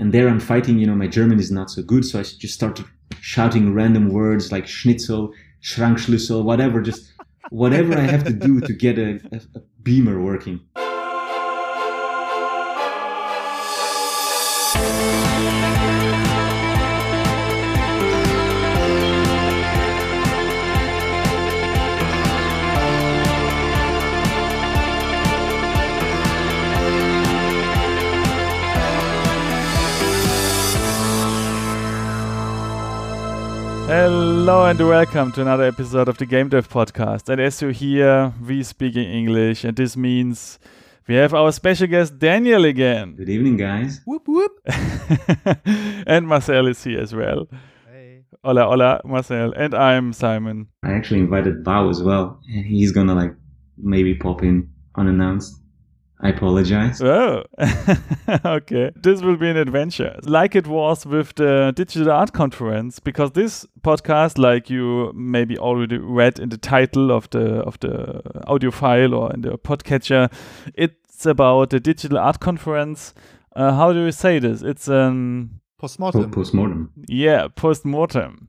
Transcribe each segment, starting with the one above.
And there I'm fighting, you know, my German is not so good. So I just started shouting random words like schnitzel, schrankschlüssel, whatever, just whatever I have to do to get a, a, a beamer working. Hello and welcome to another episode of the Game Dev Podcast. And as you hear, we speak in English, and this means we have our special guest Daniel again. Good evening, guys. Whoop whoop. and Marcel is here as well. Hey. Hola, hola, Marcel. And I'm Simon. I actually invited Bao as well. and He's gonna like maybe pop in unannounced. I apologize. Oh, okay. This will be an adventure, like it was with the Digital Art Conference, because this podcast, like you maybe already read in the title of the of the audio file or in the podcatcher, it's about the Digital Art Conference. Uh, how do you say this? It's um Po- Postmortem. Postmortem. yeah post mortem.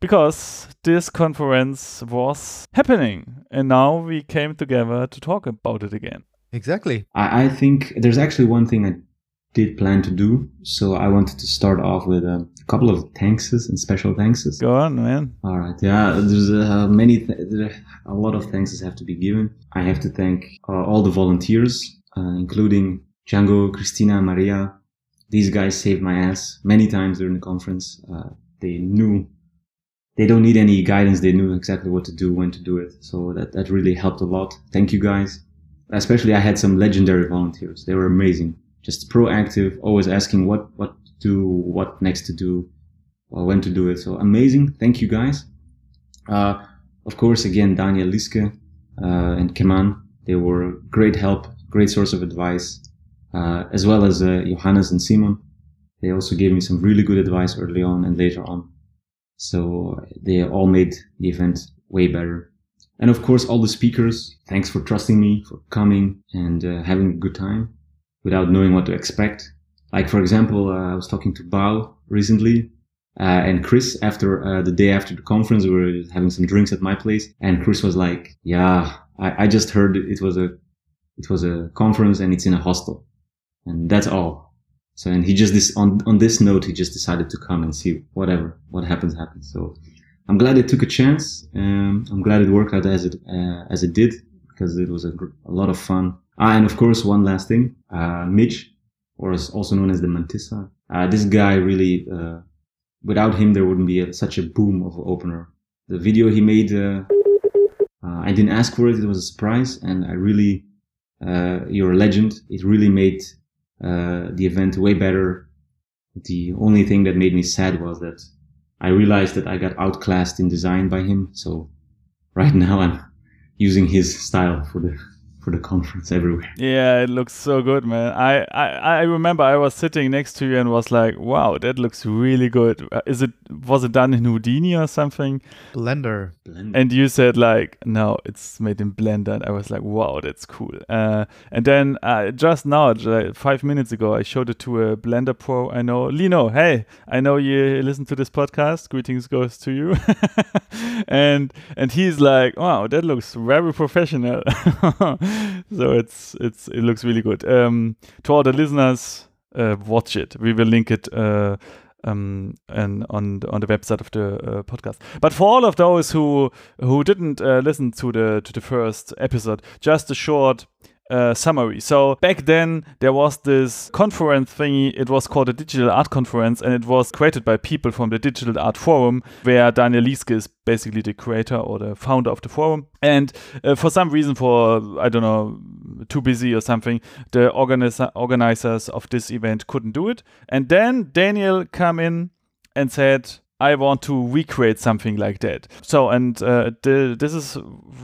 Because this conference was happening, and now we came together to talk about it again. Exactly. I, I think there's actually one thing I did plan to do. So I wanted to start off with a couple of thankses and special thankses. Go on, man. All right. Yeah, there's uh, many, th- there are a lot of thanks have to be given. I have to thank uh, all the volunteers, uh, including Django, Christina, Maria. These guys saved my ass many times during the conference. Uh, they knew they don't need any guidance. They knew exactly what to do, when to do it. So that, that really helped a lot. Thank you guys. Especially I had some legendary volunteers. They were amazing. Just proactive, always asking what, what to do, what next to do, or when to do it. So amazing. Thank you guys. Uh, of course, again, Daniel Lieske, uh, and Keman, they were great help, great source of advice, uh, as well as, uh, Johannes and Simon. They also gave me some really good advice early on and later on. So they all made the event way better. And of course, all the speakers, thanks for trusting me, for coming and uh, having a good time without knowing what to expect. Like, for example, uh, I was talking to Bao recently, uh, and Chris after, uh, the day after the conference, we were having some drinks at my place. And Chris was like, yeah, I, I just heard it was a, it was a conference and it's in a hostel. And that's all. So, and he just this, on, on this note, he just decided to come and see whatever, what happens, happens. So I'm glad it took a chance. Um, I'm glad it worked out as it, uh, as it did because it was a, gr- a lot of fun. Ah, and of course, one last thing, uh, Mitch, or is also known as the Mantissa. Uh, this guy really, uh, without him, there wouldn't be a, such a boom of opener. The video he made, uh, uh, I didn't ask for it. It was a surprise. And I really, uh, you're a legend. It really made, uh, the event way better. The only thing that made me sad was that I realized that I got outclassed in design by him. So right now I'm using his style for the, for the conference everywhere. Yeah, it looks so good, man. I, I, I remember I was sitting next to you and was like, "Wow, that looks really good." Uh, Is it was it done in Houdini or something? Blender. Blend. And you said like, "No, it's made in Blender." And I was like, "Wow, that's cool." Uh, and then uh, just now, j- five minutes ago, I showed it to a Blender pro I know, Lino. Hey, I know you listen to this podcast. Greetings goes to you. and and he's like, "Wow, that looks very professional." so it's it's it looks really good. Um, to all the listeners, uh, watch it. We will link it. Uh, um, and on the, on the website of the uh, podcast. But for all of those who who didn't uh, listen to the to the first episode, just a short uh, summary. So back then there was this conference thingy. It was called a Digital Art Conference, and it was created by people from the Digital Art Forum, where Daniel Lieske is basically the creator or the founder of the forum. And uh, for some reason, for I don't know, too busy or something, the organizer organizers of this event couldn't do it. And then Daniel come in and said, I want to recreate something like that. So, and uh, the, this is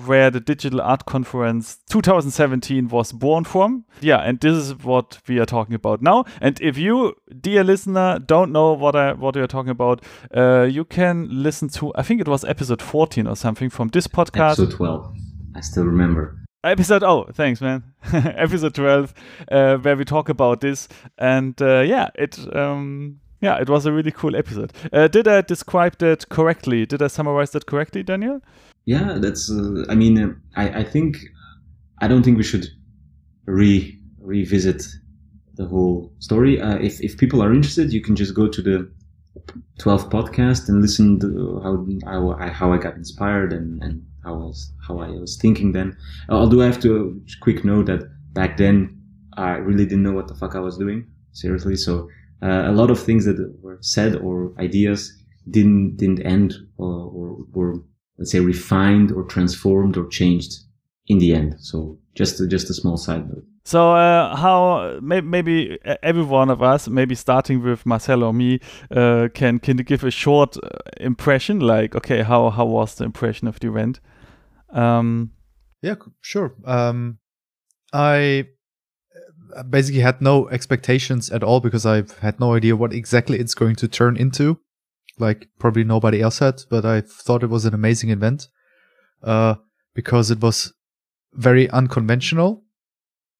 where the Digital Art Conference 2017 was born from. Yeah, and this is what we are talking about now. And if you, dear listener, don't know what I what we are talking about, uh, you can listen to I think it was episode 14 or something from this podcast. Episode 12. I still remember. episode oh thanks man episode 12 uh, where we talk about this and uh, yeah it um yeah it was a really cool episode uh, did i describe that correctly did i summarize that correctly daniel Yeah, that's. Uh, I mean, uh, I I think I don't think we should re revisit the whole story. Uh, if if people are interested, you can just go to the 12 podcast and listen to how how I, how I got inspired and and how I was how I was thinking then. Although I have to quick note that back then I really didn't know what the fuck I was doing seriously. So uh, a lot of things that were said or ideas didn't didn't end or, or were let's say refined or transformed or changed in the end. So just a, just a small side note. So uh, how may, maybe every one of us, maybe starting with Marcel or me, uh, can can give a short uh, impression, like okay, how how was the impression of the event? Um, Yeah, sure. Um, I uh, basically had no expectations at all because I had no idea what exactly it's going to turn into. Like probably nobody else had, but I thought it was an amazing event uh, because it was very unconventional.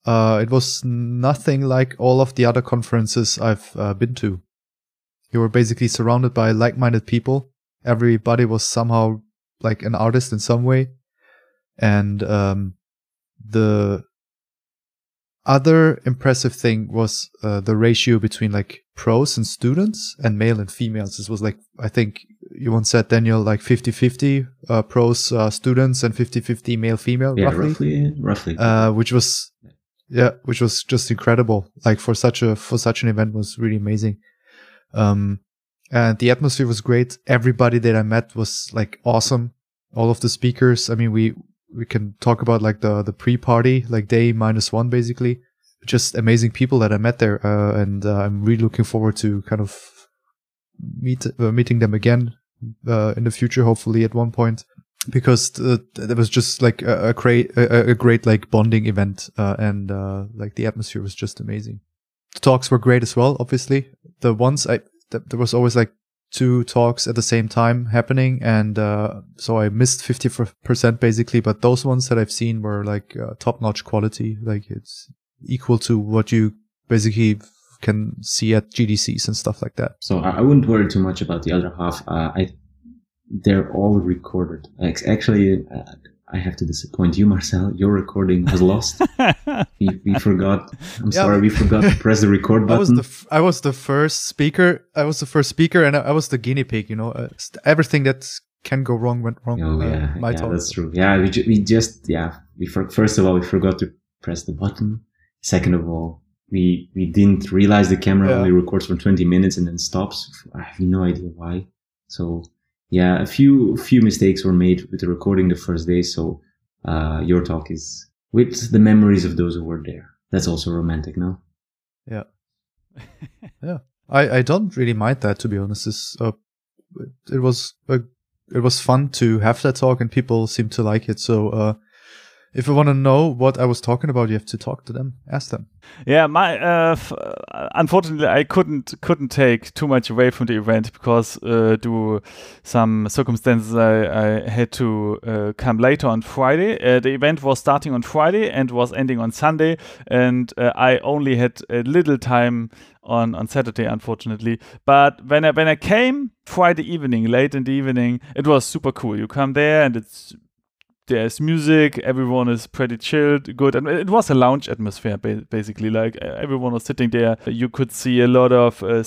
Uh, it was nothing like all of the other conferences I've uh, been to. You were basically surrounded by like-minded people. Everybody was somehow like an artist in some way and um, the other impressive thing was uh, the ratio between like pros and students and male and females. This was like, I think you once said, Daniel, like 50 50 uh, pros, uh, students, and 50 50 male female, Yeah, roughly. roughly, roughly. Uh, which was, yeah, which was just incredible. Like for such a, for such an event was really amazing. Um, and the atmosphere was great. Everybody that I met was like awesome. All of the speakers. I mean, we, we can talk about like the, the pre-party, like day minus one, basically. Just amazing people that I met there. Uh, and, uh, I'm really looking forward to kind of meet, uh, meeting them again, uh, in the future, hopefully at one point because uh, there was just like a, a great a, a great like bonding event uh, and like the atmosphere was just amazing the talks were great as well obviously the ones i th- there was always like two talks at the same time happening and uh, so i missed 50% basically but those ones that i've seen were like uh, top notch quality like it's equal to what you basically can see at gdcs and stuff like that So I, I wouldn't worry too much about the other half. Uh, I they're all recorded. Actually, uh, I have to disappoint you, Marcel. Your recording was lost. we, we forgot. I'm Yeah. sorry, we forgot to press the record I was button. the f- I was the first speaker. I was the first speaker, and I, I was the guinea pig. You know, uh, st- everything that can go wrong went wrong. Oh uh, yeah, my yeah, talk. that's true. Yeah, we, ju- we just yeah we for- first of all we forgot to press the button. Second of all, we we didn't realize the camera Yeah. only records for 20 minutes and then stops. I have no idea why. So yeah, a few few mistakes were made with the recording the first day. So uh, your talk is with the memories of those who were there. That's also romantic, no? Yeah, yeah. I I don't really mind that to be honest. It's, uh, it was uh, it was fun to have that talk, and people seem to like it. So uh, if you want to know what I was talking about, you have to talk to them, ask them. Yeah, my uh, f- uh, unfortunately I couldn't couldn't take too much away from the event because uh, due some circumstances I, I had to uh, come later on Friday. Uh, the event was starting on Friday and was ending on Sunday, and uh, I only had a little time on on Saturday, unfortunately. But when I when I came Friday evening, late in the evening, it was super cool. You come there and it's there's music everyone is pretty chilled good and it was a lounge atmosphere basically like everyone was sitting there. You could see a lot of uh,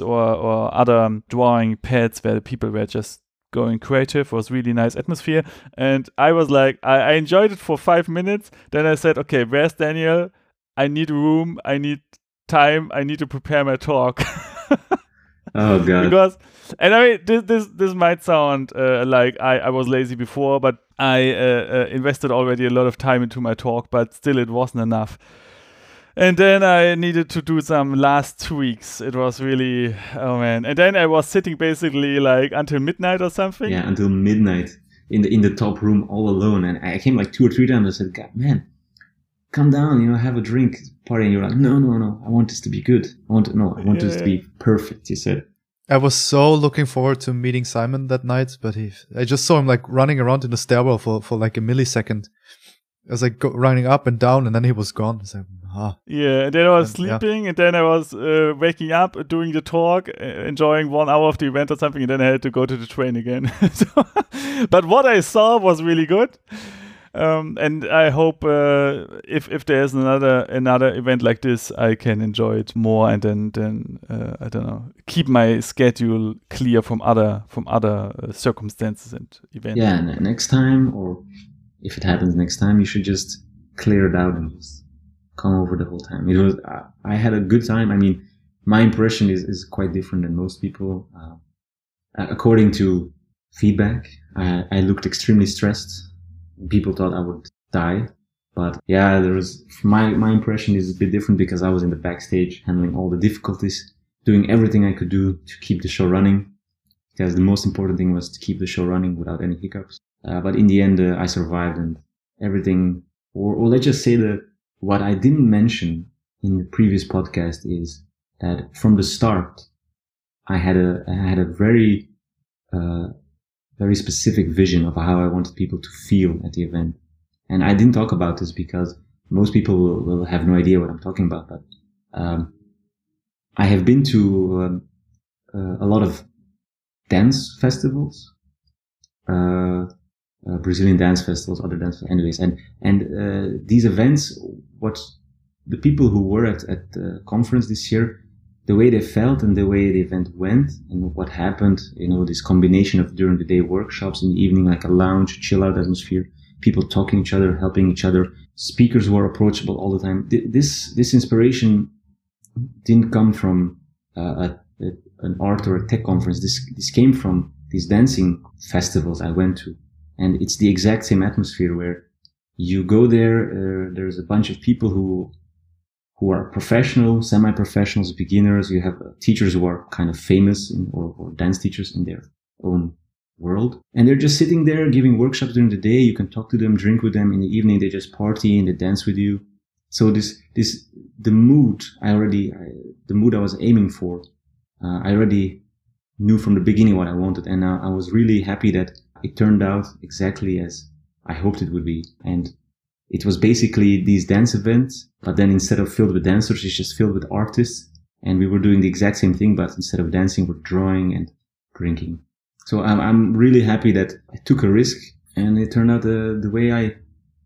or, or other drawing pads where the people were just going creative. It was really nice atmosphere. And i was like I, I enjoyed it for five minutes. Then i said okay where's daniel? I need room. I need time. I need to prepare my talk Oh god. because and I mean this this this might sound uh, like I, I was lazy before, but I uh, uh, invested already a lot of time into my talk, but still it wasn't enough. And then I needed to do some last tweaks. It was really oh man. And then I was sitting basically like until midnight or something. yeah, until midnight in the in the top room all alone, and I came like two or three times. I said, "God, man, come down, you know, have a drink, party." And you're like, "No, no, no, I want this to be good. I want no, I want this to be perfect." You said, I was so looking forward to meeting Simon that night, but he, I just saw him like running around in the stairwell for, for like a millisecond. I was like go, running up and down, and then he was gone. I like, ah. Yeah, and then I was and, sleeping, yeah. and then I was uh, waking up, doing the talk, uh, enjoying one hour of the event or something, and then I had to go to the train again. so, but what I saw was really good. Um, and I hope uh, if if there's another another event like this, I can enjoy it more, and then then uh, I don't know, keep my schedule clear from other from other uh, circumstances and events. Yeah, next time, or if it happens next time, you should just clear it out and just come over the whole time. It was I had a good time. I mean, my impression is is quite different than most people. Uh, according to feedback, I, I looked extremely stressed people thought I would die. But yeah, there was my my impression is a bit different because I was in the backstage handling all the difficulties, doing everything I could do to keep the show running. Because the most important thing was to keep the show running without any hiccups. Uh, but in the end, uh, I survived and everything. Or, or let's just say that what I didn't mention in the previous podcast is that from the start, I had a I had a very uh, very specific vision of how I wanted people to feel at the event. And I didn't talk about this because most people will, will have no idea what I'm talking about. But um, I have been to um, uh, a lot of dance festivals, uh, uh, Brazilian dance festivals, other dance, anyways, and and uh, these events, what the people who were at at the conference this year the way they felt and the way the event went and what happened, you know, this combination of during the day workshops in the evening, like a lounge, chill out atmosphere, people talking each other, helping each other, speakers were approachable all the time. This, this inspiration didn't come from uh, a, a, an art or a tech conference. This, this came from these dancing festivals I went to. And it's the exact same atmosphere where you go there, uh, there's a bunch of people who who are professional, semi-professionals, beginners. You have uh, teachers who are kind of famous in, or, or dance teachers in their own world. And they're just sitting there giving workshops during the day. You can talk to them, drink with them. In the evening, they just party and they dance with you. So this, this, the mood I already, I, the mood I was aiming for, uh, I already knew from the beginning what I wanted. And I, I was really happy that it turned out exactly as I hoped it would be. And it was basically these dance events, but then instead of filled with dancers, it's just filled with artists. And we were doing the exact same thing, but instead of dancing, we're drawing and drinking. So I'm, I'm really happy that I took a risk and it turned out the, the way I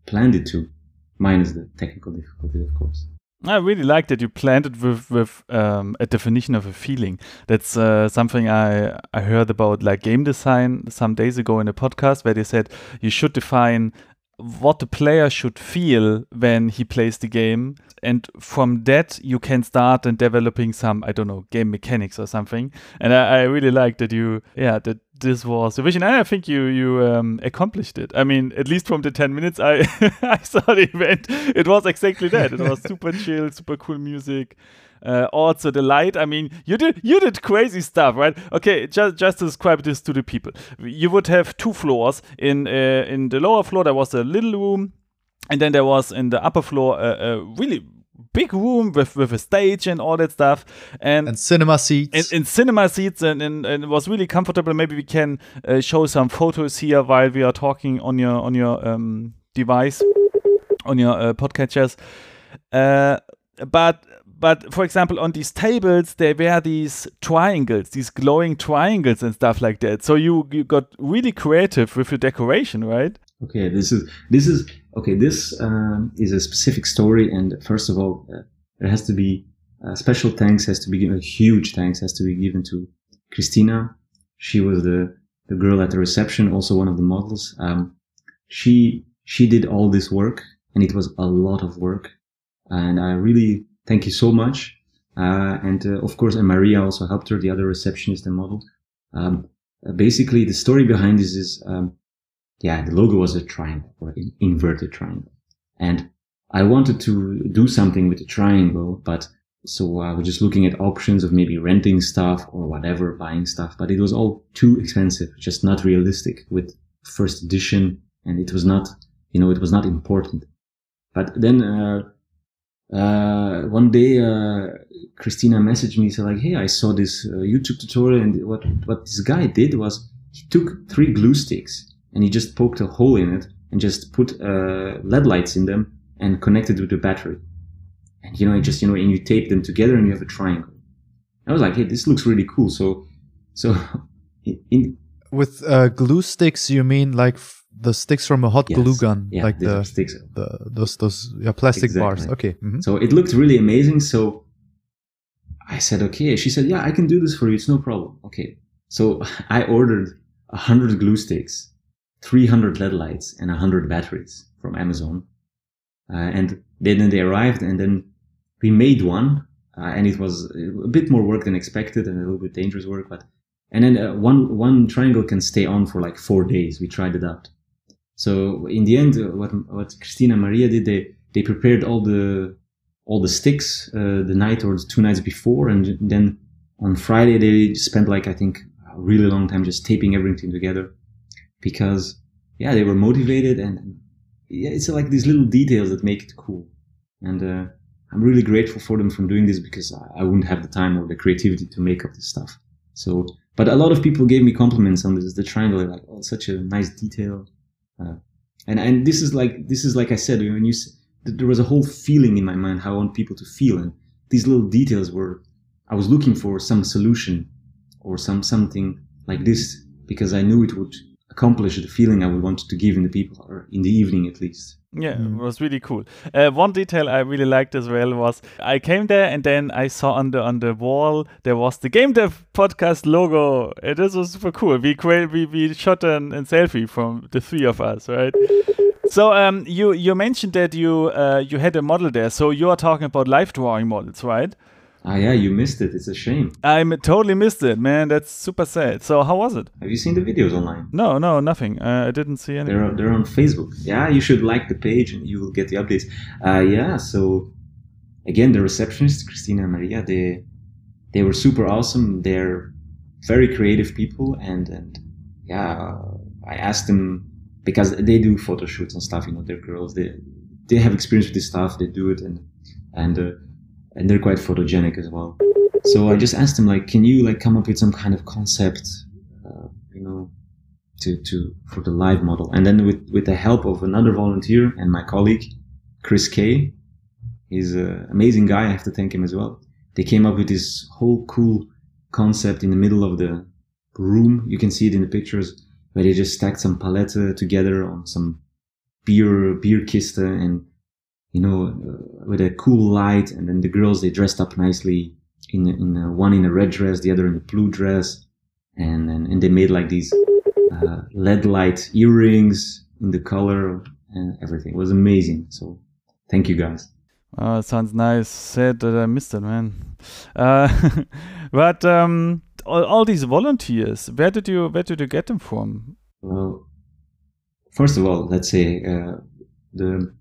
planned it to, minus the technical difficulty, of course. I really like that you planned it with with um, a definition of a feeling. That's uh, something I I heard about like game design some days ago in a podcast where they said you should define what the player should feel when he plays the game. And from that you can start and developing some i don't know game mechanics or something. And i, I really like that you yeah that this was the vision. And i think you you um, accomplished it. I mean at least from the 10 minutes i i saw the event it was exactly that. It was super chill super cool music uh, also the light. I mean, you did you did crazy stuff, right? Okay, just just to describe this to the people, you would have two floors. In uh, in the lower floor there was a little room, and then there was in the upper floor a, a really big room with with a stage and all that stuff and, and cinema seats and, and cinema seats and, and, and, it was really comfortable maybe we can uh, show some photos here while we are talking on your on your um, device on your uh, podcatchers uh, but but for example, on these tables, there were these triangles, these glowing triangles and stuff like that. So you you got really creative with your decoration, right? Okay, this is this is okay. This um, is a specific story, and first of all, uh, there has to be uh, special thanks has to be given. A huge thanks has to be given to Christina. She was the the girl at the reception, also one of the models. Um, she she did all this work, and it was a lot of work, and I really thank you so much. Uh, and uh, of course, and Maria also helped her, the other receptionist and model. Um, uh, basically, the story behind this is, um, yeah, the logo was a triangle or an inverted triangle, and I wanted to do something with the triangle, but so I was just looking at options of maybe renting stuff or whatever, buying stuff, but it was all too expensive, just not realistic with first edition, and it was not, you know, it was not important. But then uh, uh, one day uh, Christina messaged me said like, "Hey, I saw this uh, YouTube tutorial, and what what this guy did was he took three glue sticks and he just poked a hole in it, and just put uh, LED lights in them and connected it with the battery. And you know, it just you know, and you tape them together and you have a triangle. I was like, hey, this looks really cool. So, so in with uh, glue sticks, you mean like the sticks from a hot Yes. glue gun, Yeah, like the, sticks. the those those yeah, plastic bars. Exactly. Okay. mhm. So it looked really amazing. So I said, okay. She said, yeah, I can do this for you. It's no problem. Okay. So I ordered a hundred glue sticks, 300 LED lights and a hundred batteries from Amazon. Uh, and then they arrived and then we made one. Uh, and it was a bit more work than expected and a little bit dangerous work, but, and then uh, one, one triangle can stay on for like four days. We tried it out. So in the end, what, what Christina Maria did, they, they prepared all the, all the sticks uh, the night or the two nights before, and then on Friday they spent like I think a really long time just taping everything together because yeah they were motivated and yeah it's like these little details that make it cool, and uh, I'm really grateful for them from doing this because I, I wouldn't have the time or the creativity to make up this stuff. So, but a lot of people gave me compliments on this the triangle like oh such a nice detail, uh, and and this is like this is like I said when you. there was a whole feeling in my mind how I want people to feel, and these little details were. I was looking for some solution or some something like this because I knew it would accomplish the feeling I would want to give in the people, or in the evening at least. Yeah, Mm. it was really cool. Uh, one detail I really liked as well was I came there and then I saw on the on the wall there was the Game Dev Podcast logo. And this was super cool. We cra- we we shot an, an selfie from the three of us, right? So um, you you mentioned that you uh, you had a model there. So you are talking about live drawing models, right? Ah, yeah, you missed it. It's a shame. I m- totally missed it, man. That's super sad. So how was it? Have you seen the videos online? No, no, nothing. Uh, I didn't see any. They're they're on Facebook. Yeah, you should like the page and you will get the updates. Uh, yeah. So again, the receptionists, Christina and Maria, they they were super awesome. They're very creative people, and and yeah, I asked them because they do photo shoots and stuff. You know, they're girls. They they have experience with this stuff. They do it, and and uh, and they're quite photogenic as well. So I just asked them like, can you like come up with some kind of concept, uh, you know, to to for the live model? And then with with the help of another volunteer and my colleague, Chris Kay, he's an amazing guy. I have to thank him as well. They came up with this whole cool concept in the middle of the room. You can see it in the pictures where they just stacked some palette together on some beer beer kiste and you know uh, with a cool light and then the girls they dressed up nicely in in a, one in a red dress the other in a blue dress and and, and they made like these uh, led light earrings in the color and everything it was amazing so thank you guys Oh, sounds nice. Sad that I missed it, man. Uh, but um, all, all these volunteers, where did you where did you get them from? Well, first of all, let's say uh, the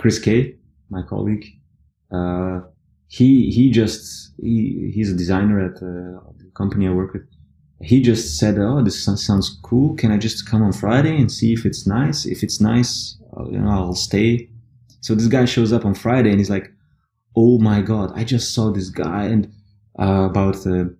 Chris Kay, my colleague, uh, he he just he, he's a designer at uh, the company I work with. He just said, "Oh, this sounds cool. Can I just come on Friday and see if it's nice? If it's nice, you know, I'll stay." So this guy shows up on Friday and he's like, "Oh my god, I just saw this guy and uh, about the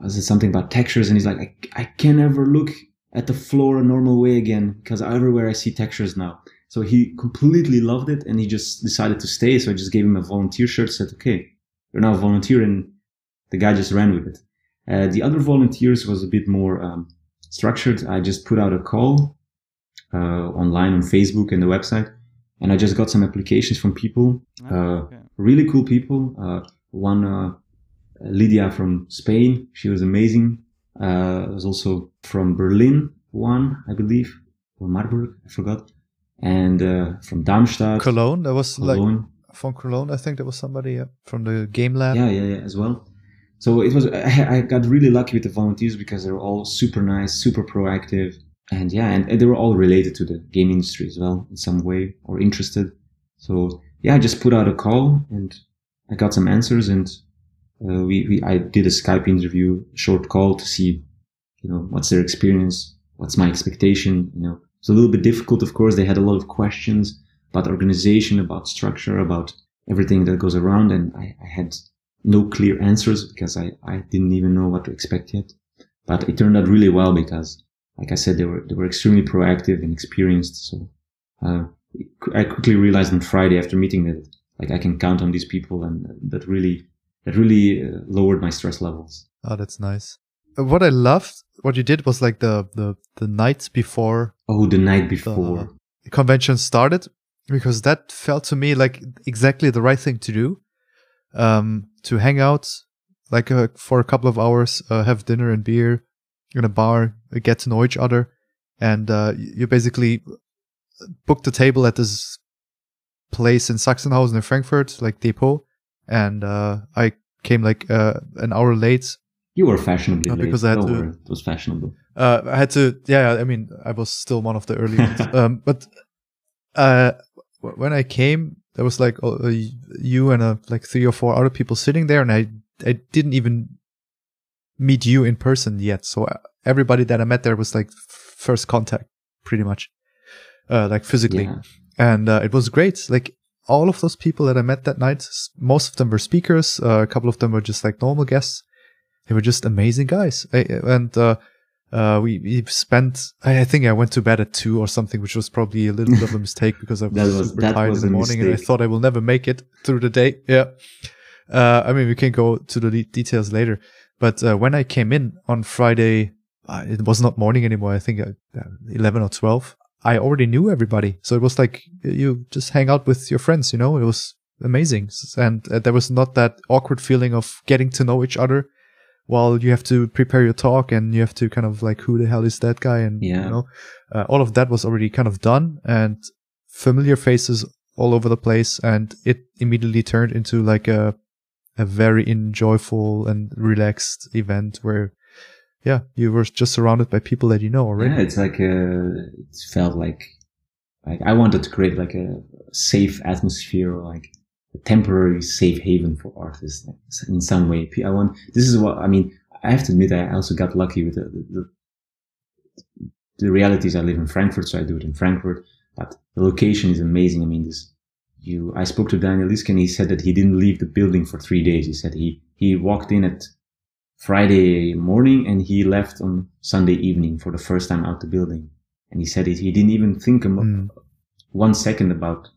was it something about textures?" And he's like, "I, I can never look at the floor a normal way again because everywhere I see textures now." So he completely loved it and he just decided to stay. So I just gave him a volunteer shirt. Said, "Okay, you're now a volunteer," and the guy just ran with it. Uh, the other volunteers was a bit more um, structured. I just put out a call uh, online on Facebook and the website, and I just got some applications from people Uh, okay. really cool people. Uh, one, uh, Lydia from Spain, she was amazing. Uh, was also from Berlin, one, I believe, or Marburg, I forgot. And, uh, from Darmstadt. Cologne. That was like from Cologne. I think there was somebody yeah, from the game lab. Yeah, yeah, yeah, as well. So it was, I, I got really lucky with the volunteers because they were all super nice, super proactive. And yeah, and, and they were all related to the game industry as well in some way or interested. So yeah, I just put out a call and I got some answers and uh, we, we, I did a Skype interview, short call to see, you know, what's their experience, what's my expectation, you know. It's a little bit difficult, of course. They had a lot of questions about organization, about structure, about everything that goes around. And I, I had no clear answers because I, I didn't even know what to expect yet. But it turned out really well because, like I said, they were, they were extremely proactive and experienced. So uh, I quickly realized on Friday after meeting that like I can count on these people, and that really that really uh, lowered my stress levels. Oh, that's nice. What I loved, what you did was like the the the night before. Oh, the night before the convention started, because that felt to me like exactly the right thing to do. Um, to hang out like uh, for a couple of hours, uh, have dinner and beer in a bar, uh, get to know each other, and uh, you basically booked a table at this place in Sachsenhausen in Frankfurt, like Depot, and uh, I came like uh, an hour late. You were fashionably late. Because I had to. It was fashionable. Uh, I had to. Yeah, I mean, I was still one of the early ones. um, but uh, when I came, there was like uh, you and uh, like three or four other people sitting there, and I I didn't even meet you in person yet. So uh, everybody that I met there was like first contact, pretty much, uh, like physically, yeah. and uh, it was great. Like all of those people that I met that night, most of them were speakers. Uh, a couple of them were just like normal guests. They were just amazing guys, I, and uh, uh, we, we spent. I, I, think I went to bed at two or something, which was probably a little bit of a mistake because I was, was super tired in the morning, mistake. and I thought I will never make it through the day. Yeah. Uh, I mean, we can go to the details later. But uh, when I came in on Friday, uh, it was not morning anymore. I think uh, 11 or 12. I already knew everybody. So it was like you just hang out with your friends, you know, it was amazing. And uh, there was not that awkward feeling of getting to know each other while you have to prepare your talk and you have to kind of like, who the hell is that guy? And, yeah. you know, uh, all of that was already kind of done and familiar faces all over the place. And it immediately turned into like a, a very enjoyable and relaxed event where yeah you were just surrounded by people that you know already yeah it's like a, it felt like like i wanted to create like a safe atmosphere or like a temporary safe haven for artists in some way i want this is what i mean i have to admit i also got lucky with the, the, the realities i live in frankfurt so i do it in frankfurt but the location is amazing i mean this you, I spoke to Daniel Lieske and he said that he didn't leave the building for three days. He said he, he walked in at Friday morning and he left on Sunday evening for the first time out the building. And he said he, he didn't even think about mm. one second about,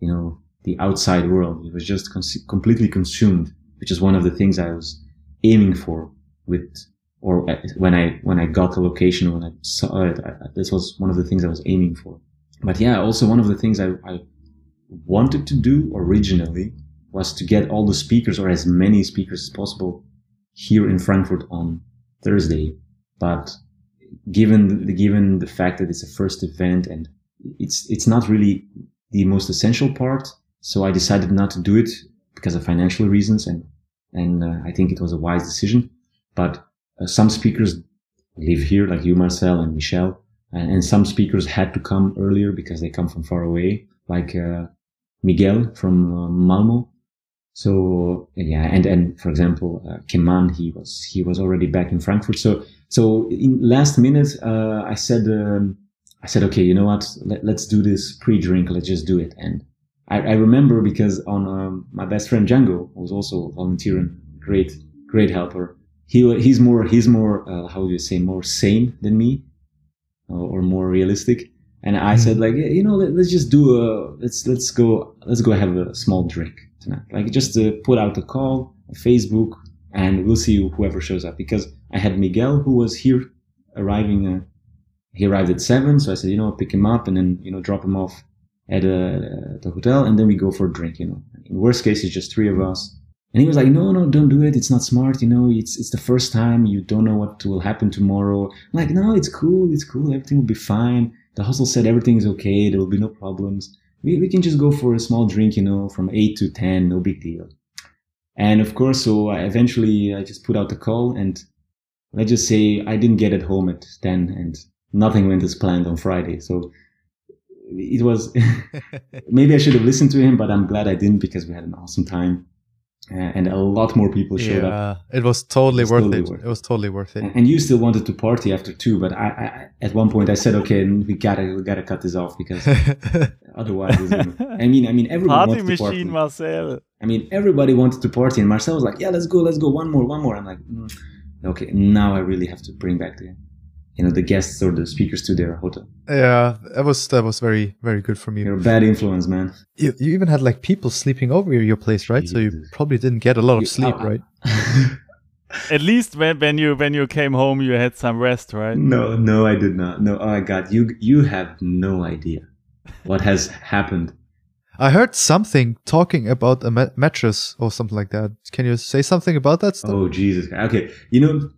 you know, the outside world. He was just cons- completely consumed, which is one of the things I was aiming for with, or when I, when I got the location, when I saw it, I, this was one of the things I was aiming for. But yeah, also one of the things I, I wanted to do originally was to get all the speakers or as many speakers as possible here in Frankfurt on Thursday. But given the, given the fact that it's a first event and it's, it's not really the most essential part. So I decided not to do it because of financial reasons. And, and uh, I think it was a wise decision. But uh, some speakers live here, like you, Marcel and Michel. And, and some speakers had to come earlier because they come from far away, like uh, Miguel from uh, Malmo. So yeah, and and for example, uh, Keman, he was he was already back in Frankfurt. So so in last minute, uh, I said um, I said okay, you know what? Let, us do this pre-drink. Let's just do it. And I, I remember because on um, my best friend Django was also volunteering, great great helper. He he's more he's more uh, how do you say more sane than me, or, or more realistic. And I said mm-hmm. like, you know, let, us just do a, let's, let's go, let's go have a small drink tonight. Like just to put out a call, a Facebook, and we'll see whoever shows up. Because I had Miguel who was here arriving, uh, he arrived at seven. So I said, you know, pick him up and then, you know, drop him off at uh, the hotel and then we go for a drink, you know. In worst case, it's just three of us. And he was like, no, no, don't do it. It's not smart. You know, it's, it's the first time. You don't know what will happen tomorrow. I'm like, no, it's cool. It's cool. Everything will be fine. The hustle said everything is okay. There will be no problems. We, we can just go for a small drink, you know, from eight to 10. No big deal. And of course, so I eventually I just put out the call and let's just say I didn't get it home at 10 and nothing went as planned on Friday. So it was, maybe I should have listened to him, but I'm glad I didn't because we had an awesome time. Uh, and a lot more people showed yeah, up. It was totally, it was worth, totally it. worth it. It was totally worth it. And, you still wanted to party after two, but I, I, at one point I said, okay, we gotta we gotta cut this off because otherwise, I mean, I mean, everyone party wanted machine, to party. Marcel. I mean, everybody wanted to party, and Marcel was like, yeah, let's go, let's go, one more, one more. I'm like, mm, okay, now I really have to bring back the you know the guests or the speakers to their hotel. Yeah, that was that was very very good from you. You're a bad influence, man. You, you even had like people sleeping over your place, right? So you probably didn't get a lot of You- sleep, uh, right? At least when, when you when you came home, you had some rest, right? no, no, I did not. No, oh my god, you you have no idea what has happened. I heard something talking about a mattress or something like that. Can you say something about that stuff? Oh Jesus! Okay, you know, let-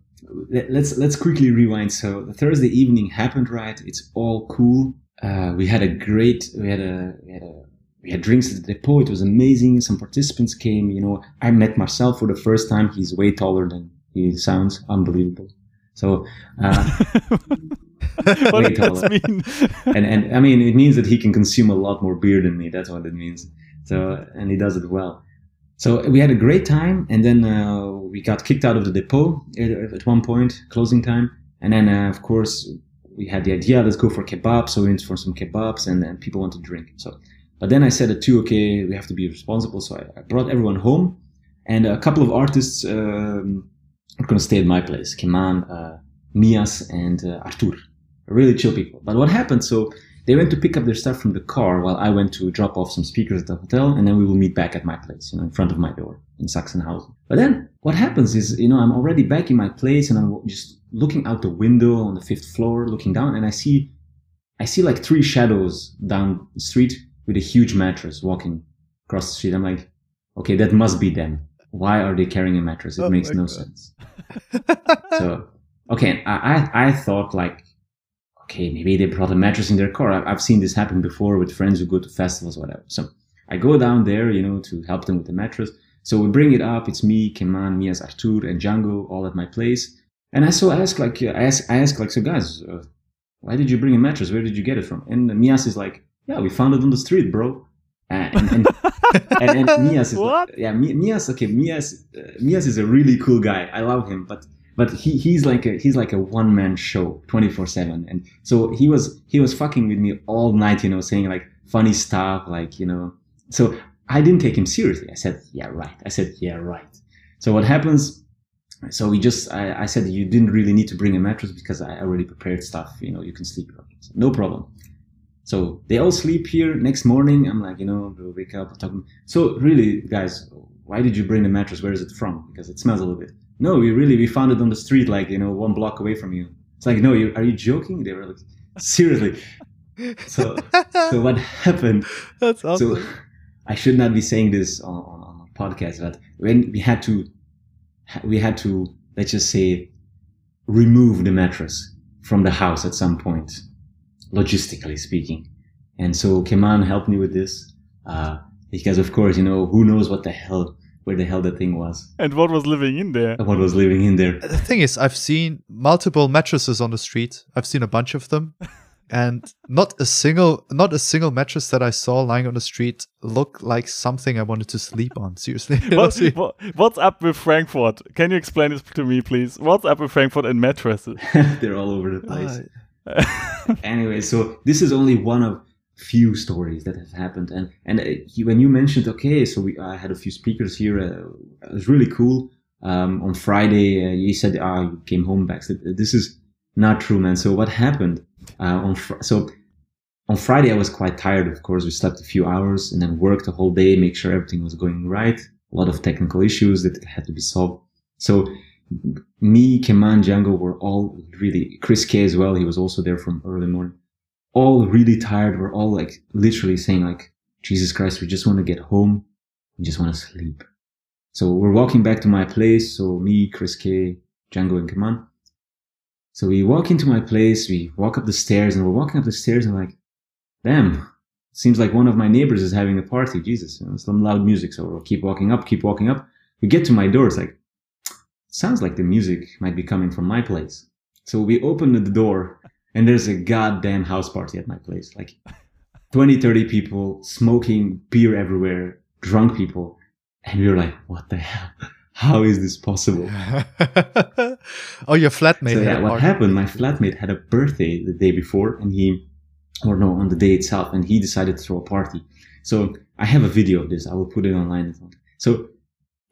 let's let's quickly rewind. So the Thursday evening happened, right? It's all cool. Uh, we had a great, we had a, we had a, we had drinks at the depot. It was amazing. Some participants came. You know, I met Marcel for the first time. He's way taller than he sounds. Unbelievable. So, uh, what does that mean? and and I mean, it means that he can consume a lot more beer than me. That's what it means. So, and he does it well. So we had a great time, and then uh, we got kicked out of the depot at, at one point, closing time, and then uh, of course we had the idea, let's go for kebabs. So we went for some kebabs, and then people want to drink. So, but then I said at two, okay, we have to be responsible. So I, I brought everyone home, and a couple of artists um, are going to stay at my place. Keman, uh, Mias, and uh, Artur really chill people. But what happened? So they went to pick up their stuff from the car while I went to drop off some speakers at the hotel, and then we will meet back at my place, you know, in front of my door in Sachsenhausen. But then what happens is, you know, I'm already back in my place, and I'm just looking out the window on the fifth floor, looking down, and I see, I see like three shadows down the street with a huge mattress walking across the street. I'm like, okay, that must be them. Why are they carrying a mattress? It Oh makes no God. sense. So, okay, I, I, I thought like, okay, maybe they brought a mattress in their car. I've, I've seen this happen before with friends who go to festivals, whatever. So I go down there, you know, to help them with the mattress. So we bring it up. It's me, Keman, Mias, Artur, and Django all at my place. And I so ask like, I ask, I ask like, so guys, uh, why did you bring a mattress? Where did you get it from? And Mias is like, yeah, we found it on the street, bro. And, and, and, and Mias is What? Like, yeah, Mias. Okay, Mias. Uh, Mias is a really cool guy. I love him, but but he, he's like a he's like a one man show, twenty four seven. And so he was he was fucking with me all night, you know, saying like funny stuff, like you know. So I didn't take him seriously. I said, yeah, right. I said, yeah, right. So what happens? So we just I, I said you didn't really need to bring a mattress because I already prepared stuff. You know, you can sleep. it. No problem. So they all sleep here. Next morning, I'm like, you know, we'll wake up. Talk. So really, guys, why did you bring the mattress? Where is it from? Because it smells a little bit. No, we really we found it on the street, like you know, one block away from you. It's like, no, you are you joking? They were like, seriously. So so what happened? That's awesome. So I should not be saying this on, on, on a podcast, but when we had to, we had to, let's just say, remove the mattress from the house at some point, logistically speaking. And so Keman helped me with this, uh, because of course, you know, who knows what the hell, where the hell the thing was, and what was living in there? And what was living in there. the thing is, I've seen multiple mattresses on the street. I've seen a bunch of them, and not a single, not a single mattress that I saw lying on the street looked like something I wanted to sleep on. Seriously, What, what- what's up with Frankfurt? Can you explain this to me, please? What's up with Frankfurt and mattresses? They're all over the place. Uh, anyway, so this is only one of few stories that have happened, and and uh, when you mentioned, okay, so we I had a few speakers here. Uh, it was really cool. Um, on Friday, uh, you said, ah, you came home back. So this is not true, man. So what happened? Uh, on fr- so on Friday, I was quite tired. Of course, we slept a few hours and then worked the whole day, make sure everything was going right. A lot of technical issues that had to be solved. So me, Keman, Django were all really, Chris K as well. He was also there from early morning. All really tired. We're all like literally saying like, Jesus Christ, we just want to get home. We just want to sleep. So we're walking back to my place. So me, Chris K, Django and Keman. So we walk into my place. We walk up the stairs and we're walking up the stairs and like, damn, seems like one of my neighbors is having a party. Jesus, you know, some loud music. So we'll keep walking up, keep walking up. We get to my door. It's like, sounds like the music might be coming from my place. So we open the door and there's a goddamn house party at my place. Like 20, 30 people smoking beer everywhere, drunk people. And we were like, what the hell? How is this possible? oh, your flatmate. so yeah, what party. happened? My flatmate had a birthday the day before, and he, or no, on the day itself, and he decided to throw a party. So I have a video of this. I will put it online. So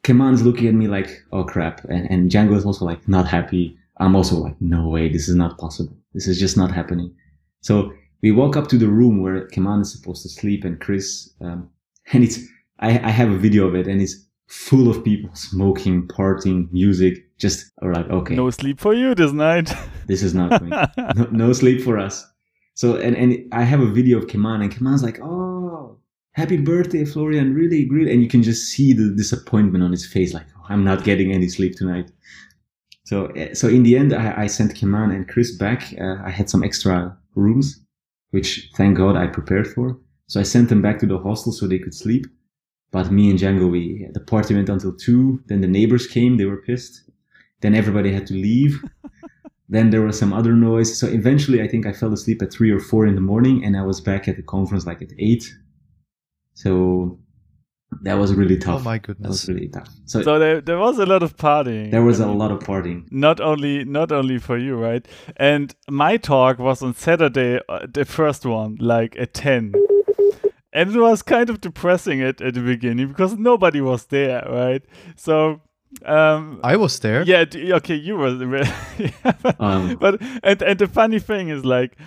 Keman's looking at me like, oh crap, and, and Django is also like not happy. I'm also like, no way, this is not possible. This is just not happening. So we walk up to the room where Keman is supposed to sleep and Chris, um, and it's, I, I have a video of it and it's full of people smoking, partying, music. Just we're like, okay, no sleep for you this night. This is not going. no, no, sleep for us. So and and I have a video of Keman and Keman's like, oh, happy birthday, Florian, really great, and you can just see the disappointment on his face, like, oh, I'm not getting any sleep tonight. So eh, so in the end, I, I sent Keman and Chris back. Uh, I had some extra rooms, which thank God I prepared for. So I sent them back to the hostel so they could sleep. But me and Django, we the party went until two. Then the neighbors came; they were pissed. Then everybody had to leave. then there was some other noise. So eventually, I think I fell asleep at three or four in the morning, and I was back at the conference like at eight. So that was really tough. Oh my goodness, that was really tough. So, so there, there was a lot of partying. There was a lot of partying. Not only not only for you, right? And my talk was on Saturday, uh, the first one, like at ten and it was kind of depressing at, at the beginning because nobody was there, right? So um, I was there. Yeah, okay, you were. yeah, but, um. but and and the funny thing is like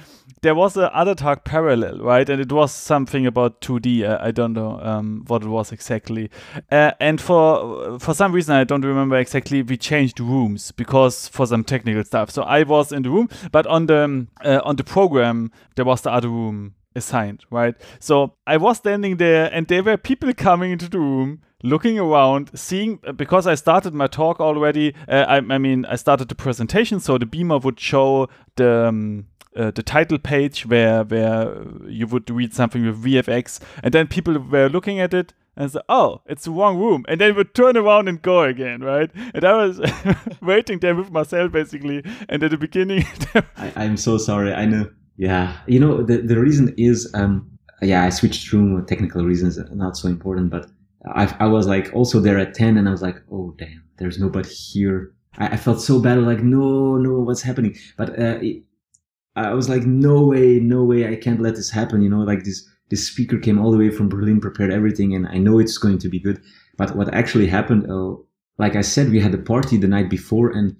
there was a other talk parallel, right? And it was something about 2D. Uh, I don't know um, what it was exactly. Uh, and for for some reason, I don't remember exactly. We changed rooms because for some technical stuff. So I was in the room, but on the uh, on the program there was the other room assigned, right? So I was standing there and there were people coming into the room looking around, seeing because I started my talk already. Uh, I, I, mean, I started the presentation, so the beamer would show the um, uh, the title page where where you would read something with VFX, and then people were looking at it and said, "Oh, it's the wrong room," and then would turn around and go again, right? And I was waiting there with myself basically, and at the beginning, I, I'm so sorry. I know yeah, you know the the reason is um yeah I switched room technical reasons not so important but I I was like also there at ten and I was like oh damn there's nobody here I, I felt so bad like no no what's happening but uh, I was like no way no way I can't let this happen you know like this this speaker came all the way from Berlin prepared everything and I know it's going to be good but what actually happened uh, like I said we had a party the night before and